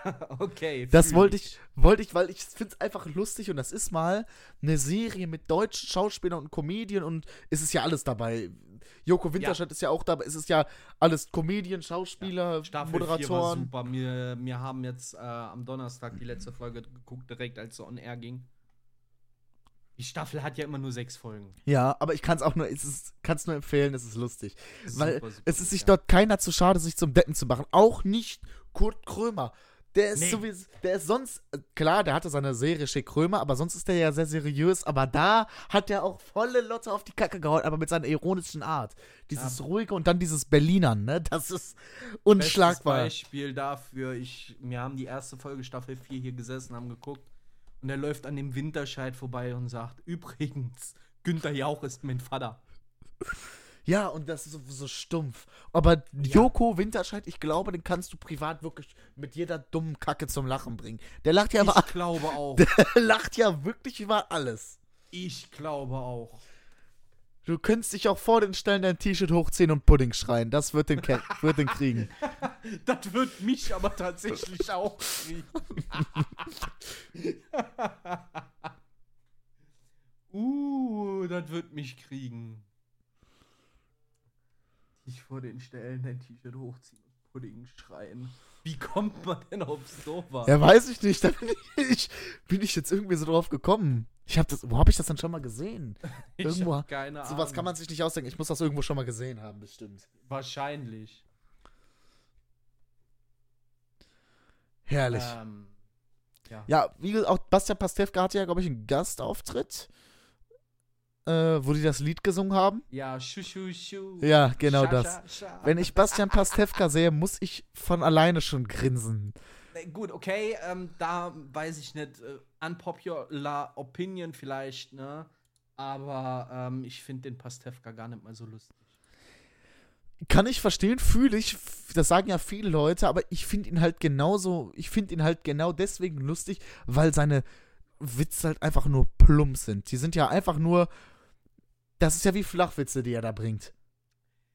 [laughs] okay. Das wollte ich, wollte ich, weil ich finde es einfach lustig und das ist mal eine Serie mit deutschen Schauspielern und Comedian und es ist ja alles dabei. Joko Winterscheid ist ja auch dabei, es ist ja alles Comedian, Schauspieler, Staffel 4 war Moderatoren. super. Wir, wir haben jetzt äh, am Donnerstag die letzte Folge geguckt, direkt als sie on air ging. Die Staffel hat ja immer nur sechs Folgen. Ja, aber ich kann es auch nur, es ist, kann es nur empfehlen, es ist lustig. Weil Super, super es ist sich ja. dort keiner zu schade, sich zum Deppen zu machen. Auch nicht Kurt Krömer. Der ist Nee. sowieso, der ist sonst, klar, der hatte seine Serie Schick Krömer, aber sonst ist der ja sehr seriös. Aber da hat er auch volle Lotte auf die Kacke gehauen, aber mit seiner ironischen Art. Dieses ruhige und dann dieses Berlinern, ne? Das ist Bestes unschlagbar. Beispiel dafür, ich, wir haben die erste Folge Staffel 4 hier gesessen, haben geguckt und er läuft an dem Winterscheid vorbei und sagt, übrigens, Günther Jauch ist mein Vater. Ja, und das ist so, so stumpf. Aber Joko Winterscheid, ich glaube, den kannst du privat wirklich mit jeder dummen Kacke zum Lachen bringen. Der lacht ja, aber, Ich glaube auch. [laughs] der lacht ja wirklich über alles. Ich glaube auch. Du könntest dich auch vor den Stellen dein T-Shirt hochziehen und Pudding schreien. Das wird den, ke- [laughs] wird den kriegen. Das wird mich aber tatsächlich auch kriegen. [laughs] uh, das wird mich kriegen. Ich vor den Stellen dein T-Shirt hochziehen und Pudding schreien. Wie kommt man denn auf sowas? Ja, weiß ich nicht. Da bin ich, bin ich jetzt irgendwie so drauf gekommen. Ich hab das, wo habe ich das denn schon mal gesehen? [laughs] ich irgendwo- hab keine Ahnung. Sowas kann man sich nicht ausdenken. Ich muss das irgendwo schon mal gesehen haben, bestimmt. Wahrscheinlich. Herrlich. Ähm, ja. Ja, wie gesagt, auch Bastian Pastewka hatte ja, glaube ich, einen Gastauftritt, äh, wo die das Lied gesungen haben. Ja, schu, schu, schu. Ja, genau Scha, das. scha, scha. Wenn ich Bastian Pastewka [laughs] sehe, muss ich von alleine schon grinsen. Gut, okay, ähm, da weiß ich nicht, äh, unpopular Opinion vielleicht, ne? Aber ähm, ich finde den Pastewka gar nicht mal so lustig. Kann ich verstehen, fühle ich, das sagen ja viele Leute, aber ich finde ihn halt genauso, ich finde ihn halt genau deswegen lustig, weil seine Witze halt einfach nur plump sind. Die sind ja einfach nur, das ist ja wie Flachwitze, die er da bringt.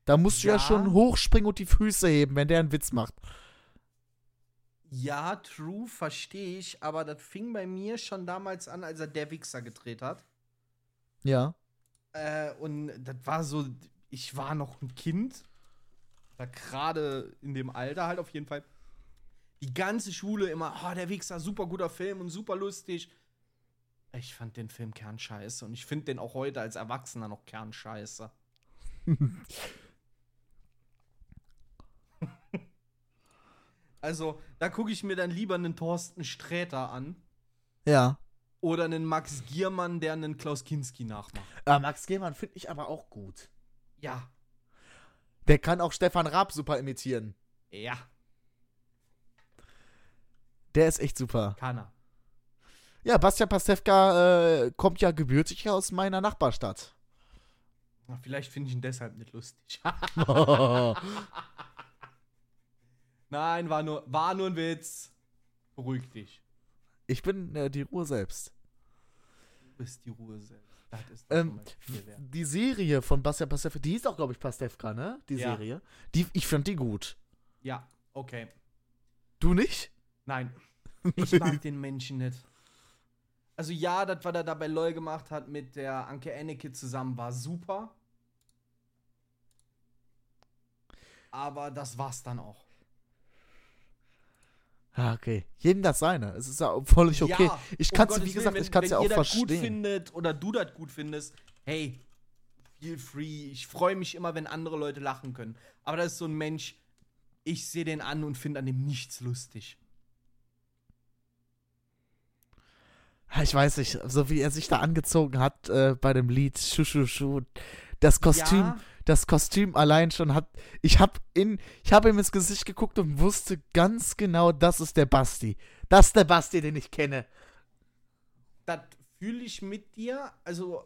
Da musst du ja Ja. schon hochspringen und die Füße heben, wenn der einen Witz macht. Ja, true, verstehe ich, aber das fing bei mir schon damals an, als er Der Wichser gedreht hat. Ja. Äh, und das war so, ich war noch ein Kind. Da gerade in dem Alter halt auf jeden Fall. Die ganze Schule immer, oh, der Wichser, super guter Film und super lustig. Ich fand den Film kernscheiße und ich finde den auch heute als Erwachsener noch kernscheiße. [laughs] also, da gucke ich mir dann lieber einen Thorsten Sträter an Ja. oder einen Max Giermann, der einen Klaus Kinski nachmacht. Äh, Max Gehmann finde ich aber auch gut. Ja. Der kann auch Stefan Raab super imitieren. Ja, Der ist echt super. kann er. Ja, Bastian Pastewka äh, kommt ja gebürtig aus meiner Nachbarstadt. Na, Vielleicht finde ich ihn deshalb nicht lustig. [laughs] [laughs] Nein, war nur, war nur ein Witz. Beruhig dich. ich bin äh, die Ruhe selbst. Du bist die Ruhe selbst. Ähm, die Serie von Bastian Pastewka, die hieß auch, glaube ich, Pastewka, ne? Die Ja. Serie. Die, ich fand die gut. Ja, okay. Du nicht? Nein. [laughs] Ich mag den Menschen nicht. Also ja, das, was er da bei LOL gemacht hat mit der Anke Anneke zusammen, war super. Aber das war's dann auch. Ah, okay. Jedem das seine. Es ist ja völlig okay. Ja, ich um kann es, Gottes wie gesagt, Willen, ich kann es ja wenn auch ihr das gut verstehen. findet oder du das gut findest, hey, feel free. Ich freue mich immer, wenn andere Leute lachen können. Aber das ist so ein Mensch, ich sehe den an und finde an dem nichts lustig. Ich weiß nicht, so wie er sich da angezogen hat äh, bei dem Lied Schu Schu Schu. Das Kostüm, Ja. das Kostüm allein schon hat. Ich habe in, ich habe ihm ins Gesicht geguckt und wusste ganz genau, das ist der Basti. Das ist der Basti, den ich kenne. Das fühle ich mit dir. Also,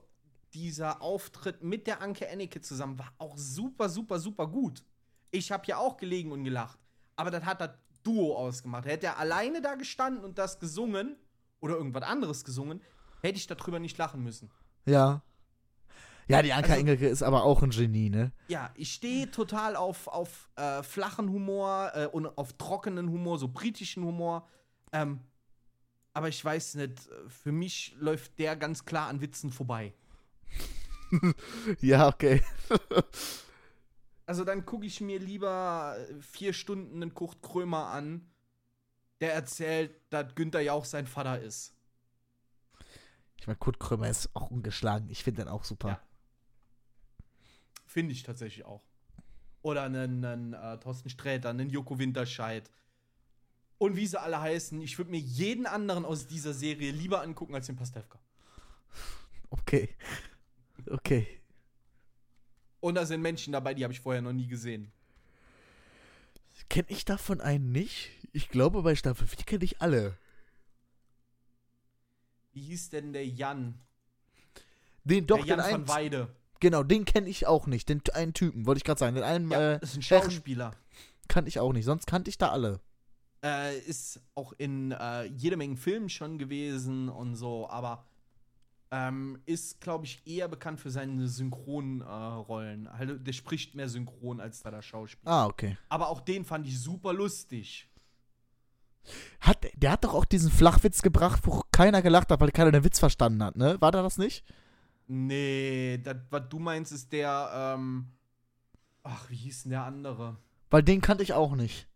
dieser Auftritt mit der Anke Anneke zusammen war auch super, super, super gut. Ich habe ja auch gelegen und gelacht. Aber das hat das Duo ausgemacht. Hätte er alleine da gestanden und das gesungen oder irgendwas anderes gesungen, hätte ich darüber nicht lachen müssen. Ja. Ja, die Anka Also- Engelke ist aber auch ein Genie, ne? Ja, ich stehe total auf, auf äh, flachen Humor äh, und auf trockenen Humor, so britischen Humor. Ähm, aber ich weiß nicht, für mich läuft der ganz klar an Witzen vorbei. [laughs] Ja, okay. Also dann gucke ich mir lieber vier Stunden einen Kurt Krömer an, der erzählt, dass Günther Jauch sein Vater ist. Ich meine, Kurt Krömer ist auch ungeschlagen. Ich finde den auch super. Ja. Finde ich tatsächlich auch. Oder einen, einen äh, Thorsten Sträter, einen Joko Winterscheid. Und wie sie alle heißen, ich würde mir jeden anderen aus dieser Serie lieber angucken als den Pastewka. Okay. Okay. Und da sind Menschen dabei, die habe ich vorher noch nie gesehen. Kenne ich davon einen nicht? Ich glaube, bei Staffel 4 kenne ich alle. Wie hieß denn der Jan? Den doch, der Jan den einen. von Weide. Genau, den kenne ich auch nicht. Den einen Typen, wollte ich gerade sagen. Den einen Ja, äh, ist ein Schauspieler. kannte ich auch nicht. Sonst kannte ich da alle. Äh, ist auch in äh, jede Menge Filmen schon gewesen und so, aber ähm, ist, glaube ich, eher bekannt für seine Synchronrollen. also, der spricht mehr synchron als da der Schauspieler. Ah, okay. Aber auch den fand ich super lustig. Hat, der hat doch auch diesen Flachwitz gebracht, wo keiner gelacht hat, weil keiner den Witz verstanden hat, ne? War da das nicht? Nee, das, was du meinst, ist der, ähm, ach, wie hieß denn der andere? Weil den kannte ich auch nicht.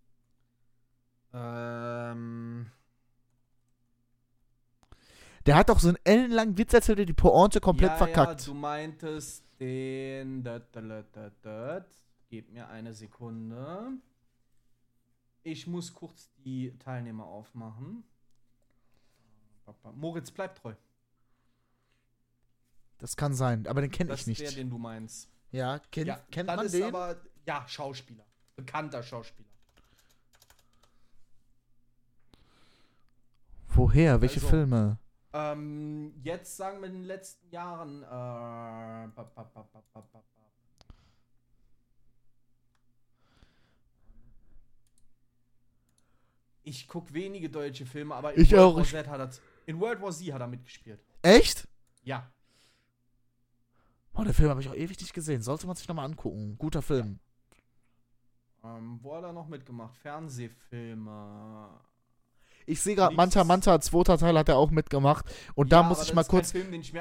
Ähm, Der hat doch so einen ellenlangen Witz erzählt, der die Pointe komplett ja, verkackt. Ja, du meintest den, dat, dat, dat. Gib mir eine Sekunde. Ich muss kurz die Teilnehmer aufmachen. Moritz bleibt treu. Das kann sein, aber den kenne Das ich nicht. ist der, den du meinst. ja, kenn, ja, kennt das man ist den? aber, ja, Schauspieler. Bekannter Schauspieler. Woher? Welche Also- Filme? Ähm, jetzt sagen wir in den letzten Jahren, äh, ba, ba, ba. Ich gucke wenige deutsche Filme, aber in Ich World auch, War Z hat er, in World War Z hat er mitgespielt. Echt? Ja. Oh, der Film habe ich auch ewig nicht gesehen. Sollte man sich nochmal angucken. Guter Film. Ähm, wo hat er noch mitgemacht? Fernsehfilme. Ich sehe gerade. Manta Manta, zweiter Teil hat er auch mitgemacht. Und Ja, da muss ich das mal kurz. Film, den ich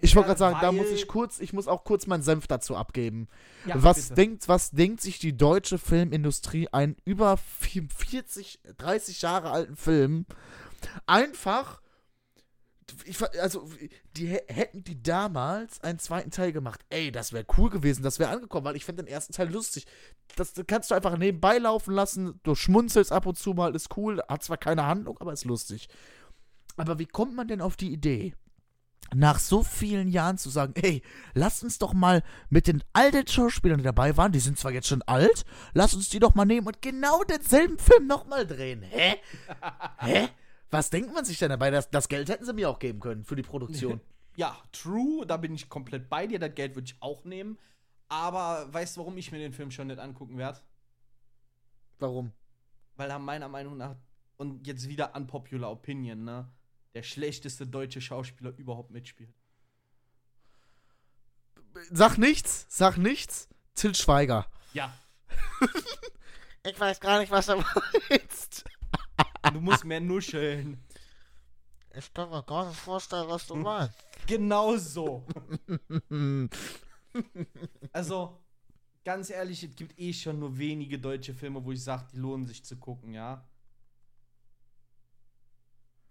Ich wollte gerade sagen, da muss ich kurz, ich muss auch kurz meinen Senf dazu abgeben. Ja, was bitte. denkt, was denkt sich die deutsche Filmindustrie einen über 40, 30 Jahre alten Film einfach ich, also die hä- hätten die damals einen zweiten Teil gemacht. Ey, das wäre cool gewesen, das wäre angekommen, weil ich finde den ersten Teil lustig. Das kannst du einfach nebenbei laufen lassen, du schmunzelst ab und zu mal, ist cool, hat zwar keine Handlung, aber ist lustig. Aber wie kommt man denn auf die Idee? nach so vielen Jahren zu sagen, ey, lass uns doch mal mit den alten Schauspielern, die dabei waren, die sind zwar jetzt schon alt, lass uns die doch mal nehmen und genau denselben Film nochmal drehen. Hä? Hä? Was denkt man sich denn dabei? Das, das Geld hätten sie mir auch geben können für die Produktion. [laughs] Ja, true, da bin ich komplett bei dir. Das Geld würde ich auch nehmen. Aber weißt du, warum ich mir den Film schon nicht angucken werde? Warum? Weil er meiner Meinung nach, und jetzt wieder unpopular opinion, ne, der schlechteste deutsche Schauspieler überhaupt mitspielt. Sag nichts, sag nichts. Till Schweiger. Ja, [laughs] Ich weiß gar nicht, was er [laughs] meinst. Du musst mehr nuscheln. Ich kann mir gar nicht vorstellen, was du meinst. Genau so. Also, ganz ehrlich, es gibt eh schon nur wenige deutsche Filme, wo ich sage, die lohnen sich zu gucken, ja.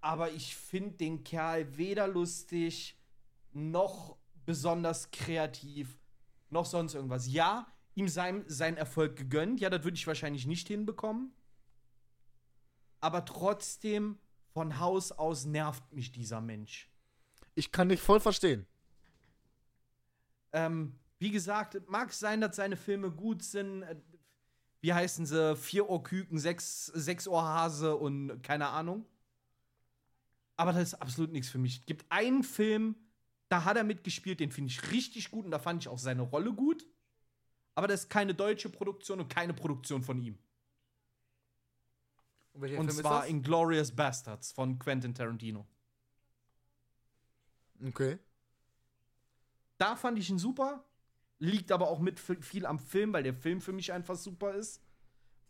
Aber ich finde den Kerl weder lustig, noch besonders kreativ, noch sonst irgendwas. Ja, ihm sein, sein Erfolg gegönnt, ja, das würde ich wahrscheinlich nicht hinbekommen. Aber trotzdem, von Haus aus nervt mich dieser Mensch. Ich kann dich voll verstehen. Ähm, wie gesagt, es mag sein, dass seine Filme gut sind. Äh, Wie heißen sie? Vier Ohr Küken, sechs, sechs Ohr Hase und keine Ahnung. Aber das ist absolut nichts für mich. Es gibt einen Film, da hat er mitgespielt, den finde ich richtig gut und da fand ich auch seine Rolle gut. Aber das ist keine deutsche Produktion und keine Produktion von ihm. Und, welcher und zwar Inglorious Bastards von Quentin Tarantino. Okay. da fand ich ihn super. Liegt aber auch mit viel am Film, weil der Film für mich einfach super ist.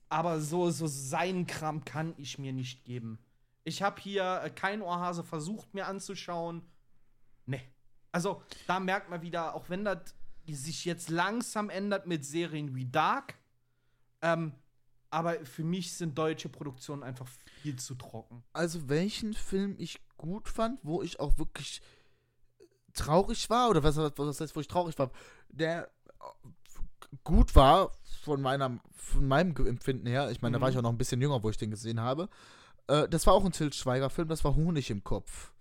Aber so, so seinen Kram kann ich mir nicht geben. Ich habe hier äh, kein Ohrhase versucht mir anzuschauen. Nee. Also, da merkt man wieder, auch wenn das sich jetzt langsam ändert mit Serien wie Dark, ähm, aber für mich sind deutsche Produktionen einfach viel zu trocken. Also, welchen Film ich gut fand, wo ich auch wirklich traurig war, oder was, was heißt, wo ich traurig war, der gut war von, meiner, von meinem Empfinden her, ich meine, mhm. da war ich mhm. auch noch ein bisschen jünger, wo ich den gesehen habe, äh, das war auch ein Til Schweiger-Film, das war Honig im Kopf.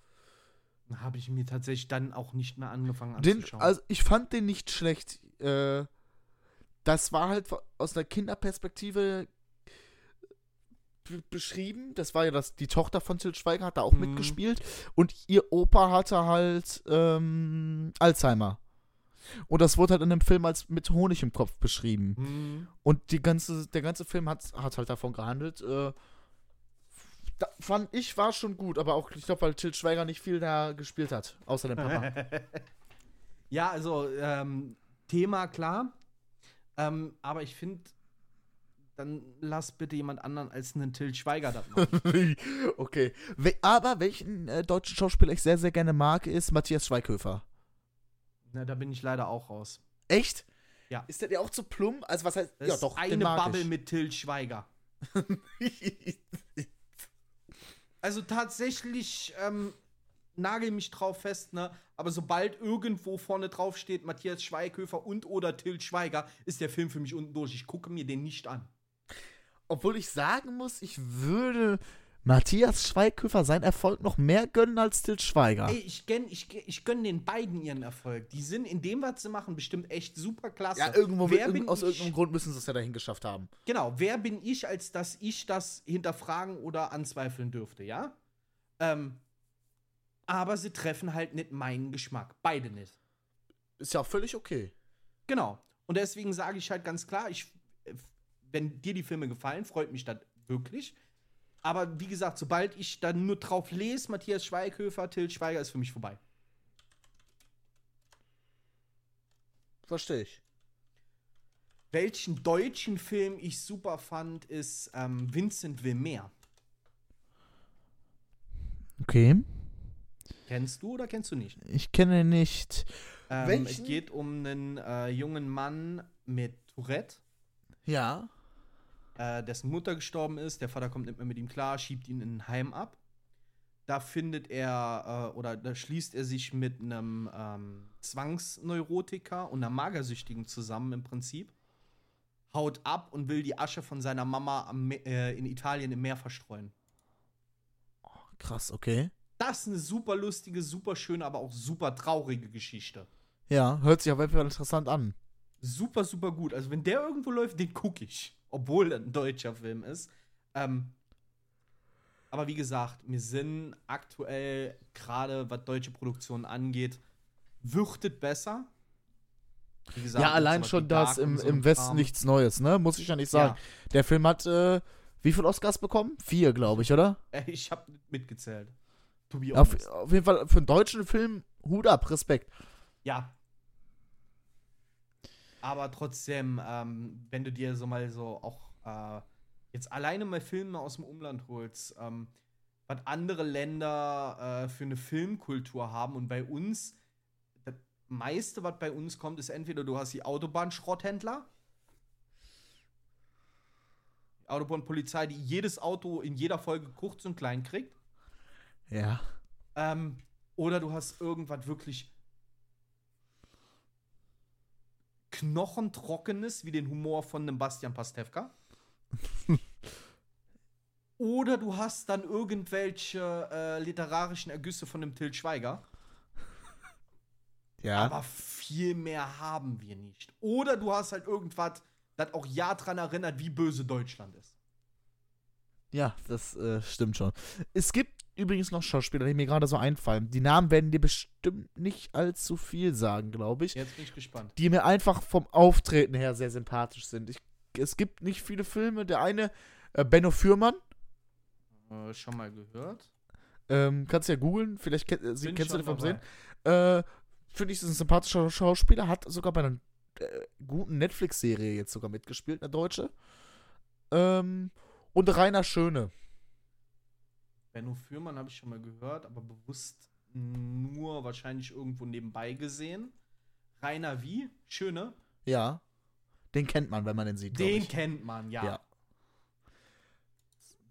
Habe ich mir tatsächlich dann auch nicht mehr angefangen anzuschauen. Den, also ich fand den nicht schlecht. Äh, das war halt aus einer Kinderperspektive beschrieben. Das war ja das, die Tochter von Til Schweiger hat da auch mhm. mitgespielt. Und ihr Opa hatte halt ähm, Alzheimer. Und das wurde halt in dem Film als mit Honig im Kopf beschrieben. Mhm. Und die ganze, der ganze Film hat, hat halt davon gehandelt. Äh, da fand ich, war schon gut, aber auch, ich glaube, weil Til Schweiger nicht viel da gespielt hat, außer dem Papa. [laughs] ja, also, ähm, Thema klar. Ähm, aber ich finde, dann lass bitte jemand anderen als einen Til Schweiger das [laughs] machen. okay. Aber welchen äh, deutschen Schauspieler ich sehr, sehr gerne mag, ist Matthias Schweighöfer. Na, da bin ich leider auch raus. Echt? Ja. Ist der dir auch zu plump? Also was heißt, das ja doch, eine Bubble ich. mit Til Schweiger. [laughs] also tatsächlich ähm, nagel mich drauf fest, ne? Aber sobald irgendwo vorne drauf steht Matthias Schweighöfer und oder Til Schweiger, ist der Film für mich unten durch. Ich gucke mir den nicht an. Obwohl ich sagen muss, ich würde Matthias Schweighöfer seinen Erfolg noch mehr gönnen als Til Schweiger. Ey, ich gönne ich, ich gönn den beiden ihren Erfolg. Die sind in dem, was sie machen, bestimmt echt super klasse. Ja, irgendwo wer bin aus ich, irgendeinem Grund müssen sie es ja dahin geschafft haben. Genau, wer bin ich, als dass ich das hinterfragen oder anzweifeln dürfte, ja? Ähm, aber sie treffen halt nicht meinen Geschmack. Beide nicht. Ist ja auch völlig okay. Genau. Und deswegen sage ich halt ganz klar, ich wenn dir die Filme gefallen, freut mich das wirklich. Aber wie gesagt, sobald ich dann nur drauf lese, Matthias Schweighöfer, Till Schweiger, ist für mich vorbei. Verstehe ich. Welchen deutschen Film ich super fand, ist ähm, Vincent will mehr. Okay. Kennst du oder kennst du nicht? Ich kenne nicht. Ähm, es geht um einen äh, jungen Mann mit Tourette. Ja äh, dessen Mutter gestorben ist. Der Vater kommt nicht mehr mit ihm klar, schiebt ihn in ein Heim ab. Da findet er äh, oder da schließt er sich mit einem ähm, Zwangsneurotiker und einer Magersüchtigen zusammen im Prinzip. Haut ab und will die Asche von seiner Mama am, äh, in Italien im Meer verstreuen. Oh, krass, okay. Das ist eine super lustige, super schöne, aber auch super traurige Geschichte. Ja, hört sich auf jeden Fall interessant an. Super, super gut. Also, wenn der irgendwo läuft, den gucke ich obwohl ein deutscher Film ist. Ähm, aber wie gesagt, mir sind aktuell, gerade was deutsche Produktionen angeht, würdet besser. Gesagt, ja, allein schon das im, so im Westen nichts Neues, ne? Muss ich ja nicht sagen. Ja. Der Film hat äh, wie viele Oscars bekommen? Vier, glaube ich, oder? Ich habe mitgezählt. Auf, auf, jeden Fall für einen deutschen Film Hut ab, Respekt. Ja, aber trotzdem, ähm, wenn du dir so mal so auch äh, jetzt alleine mal Filme aus dem Umland holst, ähm, was andere Länder äh, für eine Filmkultur haben und bei uns, das meiste, was bei uns kommt, ist entweder du hast die Autobahnschrotthändler, die Autobahnpolizei, die jedes Auto in jeder Folge kurz und klein kriegt. Ja. Ähm, oder du hast irgendwas wirklich knochentrockenes wie den Humor von einem Bastian Pastewka. [laughs] Oder du hast dann irgendwelche äh, literarischen Ergüsse von dem Till Schweiger. Ja. Aber viel mehr haben wir nicht. Oder du hast halt irgendwas, das auch ja dran erinnert, wie böse Deutschland ist. Ja, das äh, stimmt schon. Es gibt übrigens noch Schauspieler, die mir gerade so einfallen. Die Namen werden dir bestimmt nicht allzu viel sagen, glaube ich. Jetzt bin ich gespannt. Die mir einfach vom Auftreten her sehr sympathisch sind. Ich, es gibt nicht viele Filme. Der eine, äh, Benno Fürmann. Äh, schon mal gehört. Ähm, kannst ja googeln, vielleicht kenn, äh, kennst du den vom Sehen. Äh, Finde ich, ist ein sympathischer Schauspieler. Hat sogar bei einer äh, guten Netflix-Serie jetzt sogar mitgespielt, eine deutsche. Ähm, und Rainer Schöne. Benno Fürmann habe ich schon mal gehört, aber bewusst nur wahrscheinlich irgendwo nebenbei gesehen. Rainer wie? Schöne? Ja. Den kennt man, wenn man den sieht. Den kennt man, ja. Ja.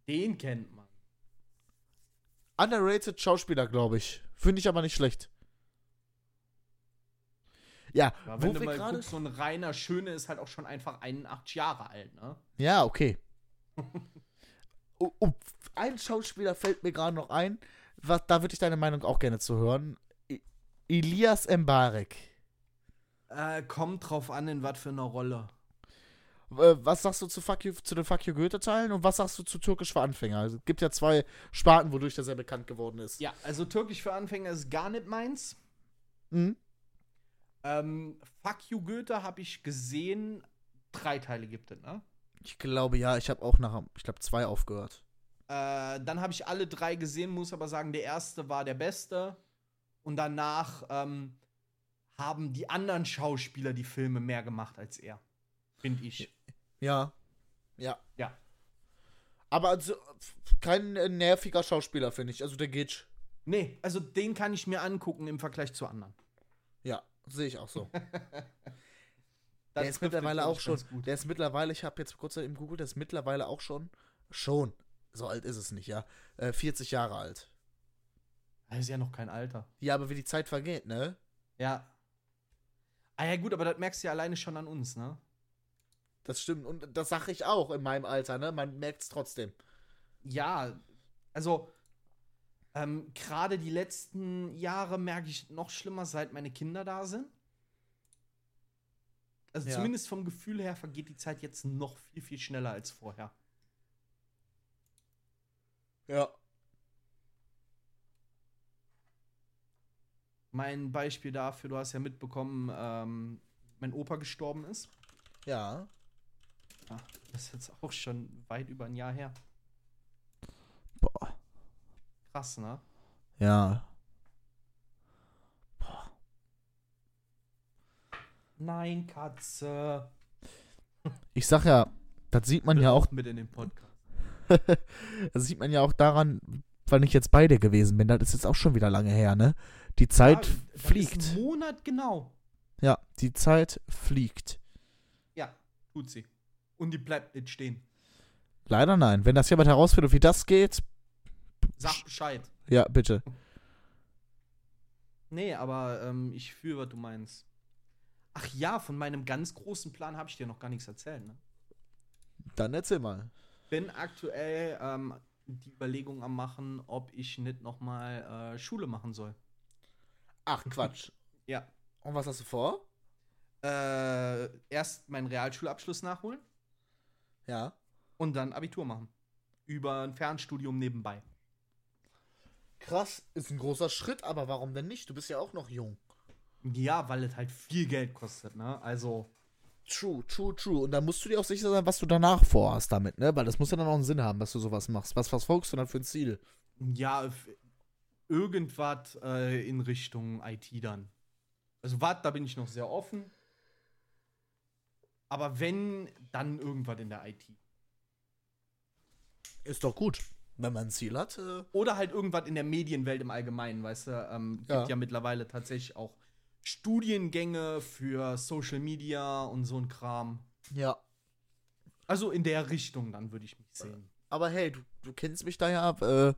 Den kennt man. Underrated Schauspieler, glaube ich. Finde ich aber nicht schlecht. Ja, Ja, wo wenn du wir mal gerade. guckst, so ein Rainer Schöne ist halt auch schon einfach 81 Jahre alt, ne? Ja, okay. [laughs] oh, oh, ein Schauspieler fällt mir gerade noch ein. Was, da würde ich deine Meinung auch gerne zu hören. I Elias Mbarek. Äh, kommt drauf an, in was für einer Rolle. Äh, was sagst du zu, Fuck you, zu den Fuck You Goethe-Teilen und was sagst du zu Türkisch für Anfänger? Also, es gibt ja zwei Sparten, wodurch der sehr bekannt geworden ist. Ja, also Türkisch für Anfänger ist gar nicht meins. Mhm. Ähm, Fuck You Goethe habe ich gesehen. Drei Teile gibt es, ne? Ich glaube ja, ich habe auch nach, ich glaube, zwei aufgehört. Äh, dann habe ich alle drei gesehen, muss aber sagen, der erste war der beste. Und danach ähm, haben die anderen Schauspieler die Filme mehr gemacht als er. Finde ich. Ja. Ja. Ja. Aber also, kein äh, nerviger Schauspieler, finde ich. Also der geht. Nee, also den kann ich mir angucken im Vergleich zu anderen. Ja, sehe ich auch so. [laughs] Der ist mittlerweile auch schon. Der ist mittlerweile, ich habe jetzt kurz im Google, der ist mittlerweile auch schon. Schon. So alt ist es nicht, ja. Äh, 40 Jahre alt. Das ist ja noch kein Alter. Ja, aber wie die Zeit vergeht, ne? Ja. Ah ja, gut, aber das merkst du ja alleine schon an uns, ne? Das stimmt. Und das sage ich auch in meinem Alter, ne? Man merkt es trotzdem. Ja, also ähm, gerade die letzten Jahre merke ich noch schlimmer, seit meine Kinder da sind. Also Ja. zumindest vom Gefühl her vergeht die Zeit jetzt noch viel, viel schneller als vorher. Ja. Mein Beispiel dafür, du hast ja mitbekommen, ähm, mein Opa gestorben ist. Ja. Ja, das ist jetzt auch schon weit über ein Jahr her. Boah. Krass, ne? Ja. Nein, Katze. Ich sag ja, das sieht man ja auch, mit in den Podcast. [laughs] das sieht man ja auch daran, wann ich jetzt bei dir gewesen bin. Das ist jetzt auch schon wieder lange her, ne? Die Zeit Ja, fliegt. Monat genau. Ja, die Zeit fliegt. Ja, tut sie. Und die bleibt nicht stehen. Leider nein. Wenn das jemand herausfindet, wie das geht, Sag Bescheid. ja, bitte. Nee, aber ähm, ich fühle, was du meinst. Ach ja, von meinem ganz großen Plan habe ich dir noch gar nichts erzählt. Ne? Dann erzähl mal. Bin aktuell ähm, die Überlegung am machen, ob ich nicht noch mal äh, Schule machen soll. Ach, Quatsch. [laughs] Ja. Und was hast du vor? Äh, erst meinen Realschulabschluss nachholen Ja. und dann Abitur machen. Über ein Fernstudium nebenbei. Krass, ist ein großer Schritt, aber warum denn nicht? Du bist ja auch noch jung. Ja, weil es halt viel Geld kostet, ne? Also, True, true, true. Und da musst du dir auch sicher sein, was du danach vorhast damit, ne? Weil das muss ja dann auch einen Sinn haben, dass du sowas machst. Was verfolgst du dann für ein Ziel? ja, irgendwas äh, in Richtung IT dann. Also, was, da bin ich noch sehr offen. Aber wenn, dann irgendwas in der IT. Ist doch gut. Wenn man ein Ziel hat, äh, Oder halt irgendwas in der Medienwelt im Allgemeinen, weißt du? Ähm, gibt Ja. ja. mittlerweile tatsächlich auch Studiengänge für Social Media und so ein Kram. ja. Also in der Richtung dann würde ich mich sehen. Aber hey, du, du kennst mich da ja. Äh,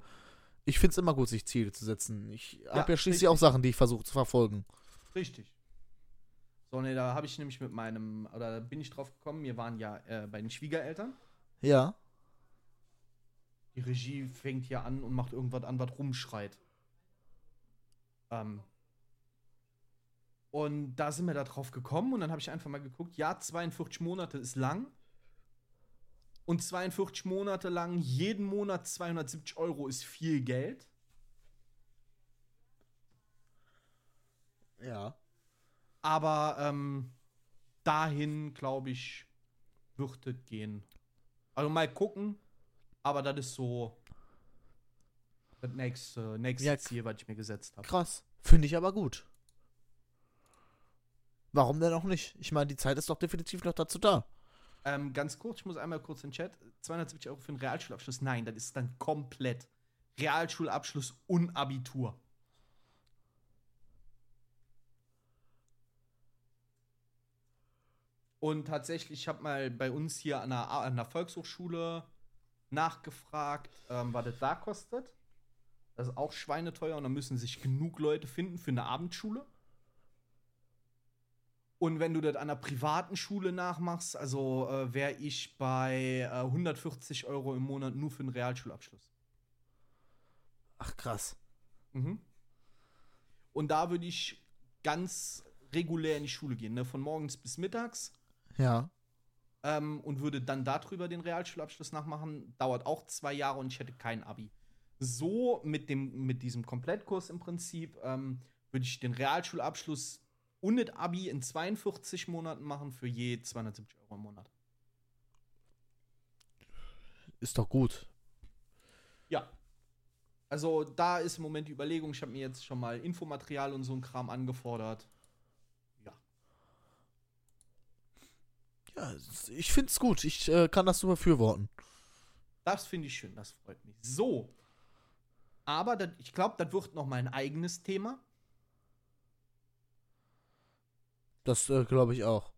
ich find's immer gut, sich Ziele zu setzen. Ich hab ja, Ja, schließlich richtig. auch Sachen, die ich versuche zu verfolgen. Richtig. So, ne, da habe ich nämlich mit meinem, oder da bin ich drauf gekommen, wir waren ja äh, bei den Schwiegereltern. Ja. Die Regie fängt hier an und macht irgendwas an, was rumschreit. Ähm. Und da sind wir da drauf gekommen und dann habe ich einfach mal geguckt, ja, 42 Monate ist lang. Und 42 Monate lang, jeden Monat 270 Euro ist viel Geld. Ja. Aber ähm, dahin, glaube ich, wird es gehen. Also mal gucken. Aber das ist so das nächste, nächste Ja, Ziel, was ich mir gesetzt habe. Krass. Finde ich aber gut. Warum denn auch nicht? Ich meine, die Zeit ist doch definitiv noch dazu da. Ähm, ganz kurz, ich muss einmal kurz in den Chat. 270 Euro für einen Realschulabschluss. Nein, das ist dann komplett Realschulabschluss und Abitur. Und tatsächlich, ich habe mal bei uns hier an der, an der Volkshochschule nachgefragt, ähm, was das da kostet. Das ist auch schweineteuer und da müssen sich genug Leute finden für eine Abendschule. Und wenn du das an einer privaten Schule nachmachst, also äh, wäre ich bei äh, 140 Euro im Monat nur für einen Realschulabschluss. Ach, krass. Mhm. Und da würde ich ganz regulär in die Schule gehen, ne? von morgens bis mittags. Ja. Ähm, und würde dann darüber den Realschulabschluss nachmachen. Dauert auch zwei Jahre und ich hätte kein Abi. So mit, dem, mit diesem Komplettkurs im Prinzip ähm, würde ich den Realschulabschluss und das Abi in 42 Monaten machen für je 270 Euro im Monat. Ist doch gut. Ja. Also da ist im Moment die Überlegung, ich habe mir jetzt schon mal Infomaterial und so ein Kram angefordert. Ja. Ja, ich finde es gut. Ich äh, kann das nur befürworten. Das finde ich schön, das freut mich. So. Aber dat, ich glaube, das wird noch mal ein eigenes Thema. Das äh, glaube ich auch.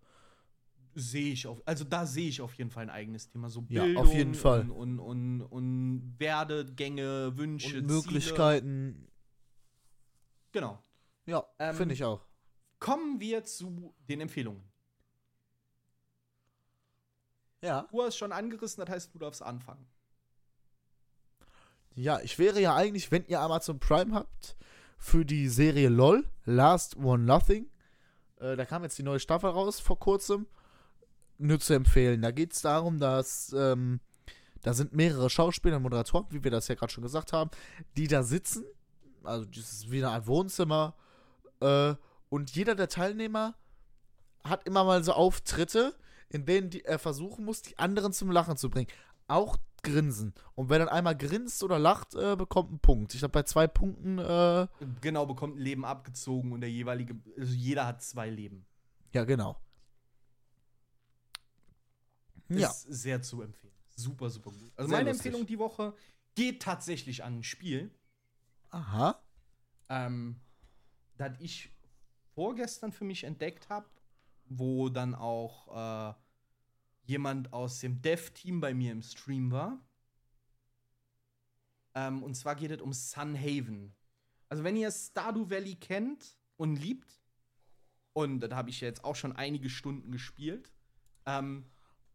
Sehe ich auf, also da sehe ich auf jeden Fall ein eigenes Thema. So Ja, Bildung auf jeden Fall. Und, und, und, und Werdegänge, Wünsche, Und Möglichkeiten. Ziele. Genau. Ja, Ähm, finde ich auch. Kommen wir zu den Empfehlungen. Ja. Du hast schon angerissen, das heißt, du darfst anfangen. Ja, ich wäre ja eigentlich, wenn ihr Amazon Prime habt, für die Serie LOL, Last One Nothing. Äh, da kam jetzt die neue Staffel raus vor kurzem. Nur zu empfehlen. Da geht es darum, dass ähm, da sind mehrere Schauspieler und Moderatoren, wie wir das ja gerade schon gesagt haben, die da sitzen. Also, das ist wie eine Art Wohnzimmer. Äh, und jeder der Teilnehmer hat immer mal so Auftritte, in denen die, er versuchen muss, die anderen zum Lachen zu bringen. Auch grinsen. Und wer dann einmal grinst oder lacht, äh, bekommt einen Punkt. Ich glaube, bei zwei Punkten, äh, Genau, bekommt ein Leben abgezogen und der jeweilige, also jeder hat zwei Leben. ja, genau. Ja. Ist sehr zu empfehlen. Super, super gut. Also Sehr meine lustig. Empfehlung die Woche geht tatsächlich an ein Spiel, Aha. ähm, das ich vorgestern für mich entdeckt habe, wo dann auch äh, jemand aus dem Dev-Team bei mir im Stream war. Ähm, und zwar geht es um Sunhaven. Also wenn ihr Stardew Valley kennt und liebt, und das habe ich jetzt auch schon einige Stunden gespielt, ähm,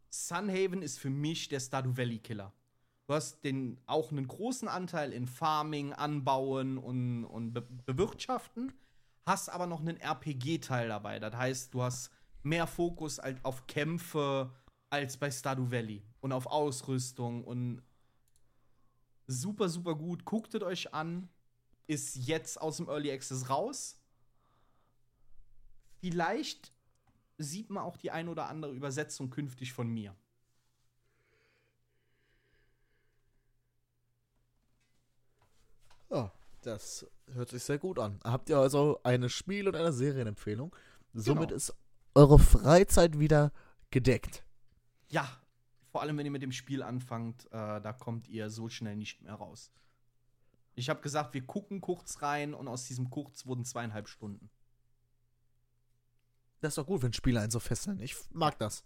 Sunhaven ist für mich der Stardew Valley Killer. Du hast den, auch einen großen Anteil in Farming, Anbauen und, und Be Bewirtschaften, hast aber noch einen RPG-Teil dabei. Das heißt, du hast mehr Fokus als auf Kämpfe als bei Stardew Valley und auf Ausrüstung und super, super gut. Guckt es euch an. Ist jetzt aus dem Early Access raus. Vielleicht sieht man auch die ein oder andere Übersetzung künftig von mir. Ja, das hört sich sehr gut an. Habt ihr also eine Spiel- und eine Serienempfehlung? Somit Genau. ist eure Freizeit wieder gedeckt. Ja, vor allem wenn ihr mit dem Spiel anfangt, äh, da kommt ihr so schnell nicht mehr raus. Ich habe gesagt, wir gucken kurz rein und aus diesem kurz wurden zweieinhalb Stunden. Das ist doch gut, wenn Spiele einen so fesseln. Ich mag das.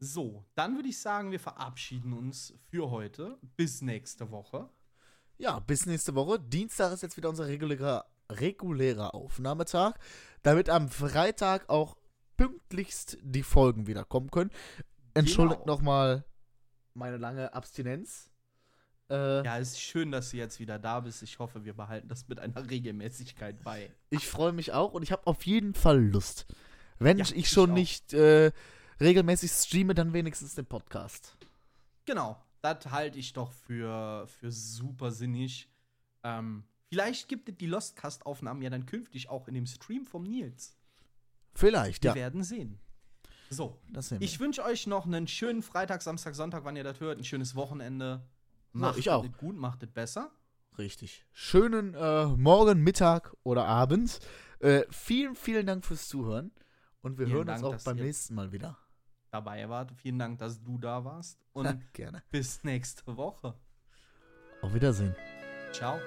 So, dann würde ich sagen, wir verabschieden uns für heute. Bis nächste Woche. Ja, bis nächste Woche. Dienstag ist jetzt wieder unser regulärer, regulärer Aufnahmetag, damit am Freitag auch pünktlichst die Folgen wieder kommen können. Entschuldigt Genau. nochmal meine lange Abstinenz. Äh, Ja, es ist schön, dass du jetzt wieder da bist. Ich hoffe, wir behalten das mit einer Regelmäßigkeit bei. Ich freue mich auch und ich habe auf jeden Fall Lust. Wenn Ja, ich ich schon auch. nicht äh, regelmäßig streame, dann wenigstens den Podcast. Genau, das halte ich doch für, für super sinnig. Ähm, vielleicht gibt es die Lostcast-Aufnahmen ja dann künftig auch in dem Stream vom Nils. Vielleicht, Wir ja. werden sehen. So, ich wünsche euch noch einen schönen Freitag, Samstag, Sonntag, wann ihr das hört. Ein schönes Wochenende. So, ich auch. es gut, macht es besser. Richtig. Schönen äh, Morgen, Mittag oder Abend. Äh, vielen, vielen Dank fürs Zuhören. Und wir Vielen hören Dank, uns auch beim nächsten Mal wieder. dabei wart. Vielen Dank, dass du da warst. [laughs] Und Gerne. bis nächste Woche. Auf Wiedersehen. Ciao.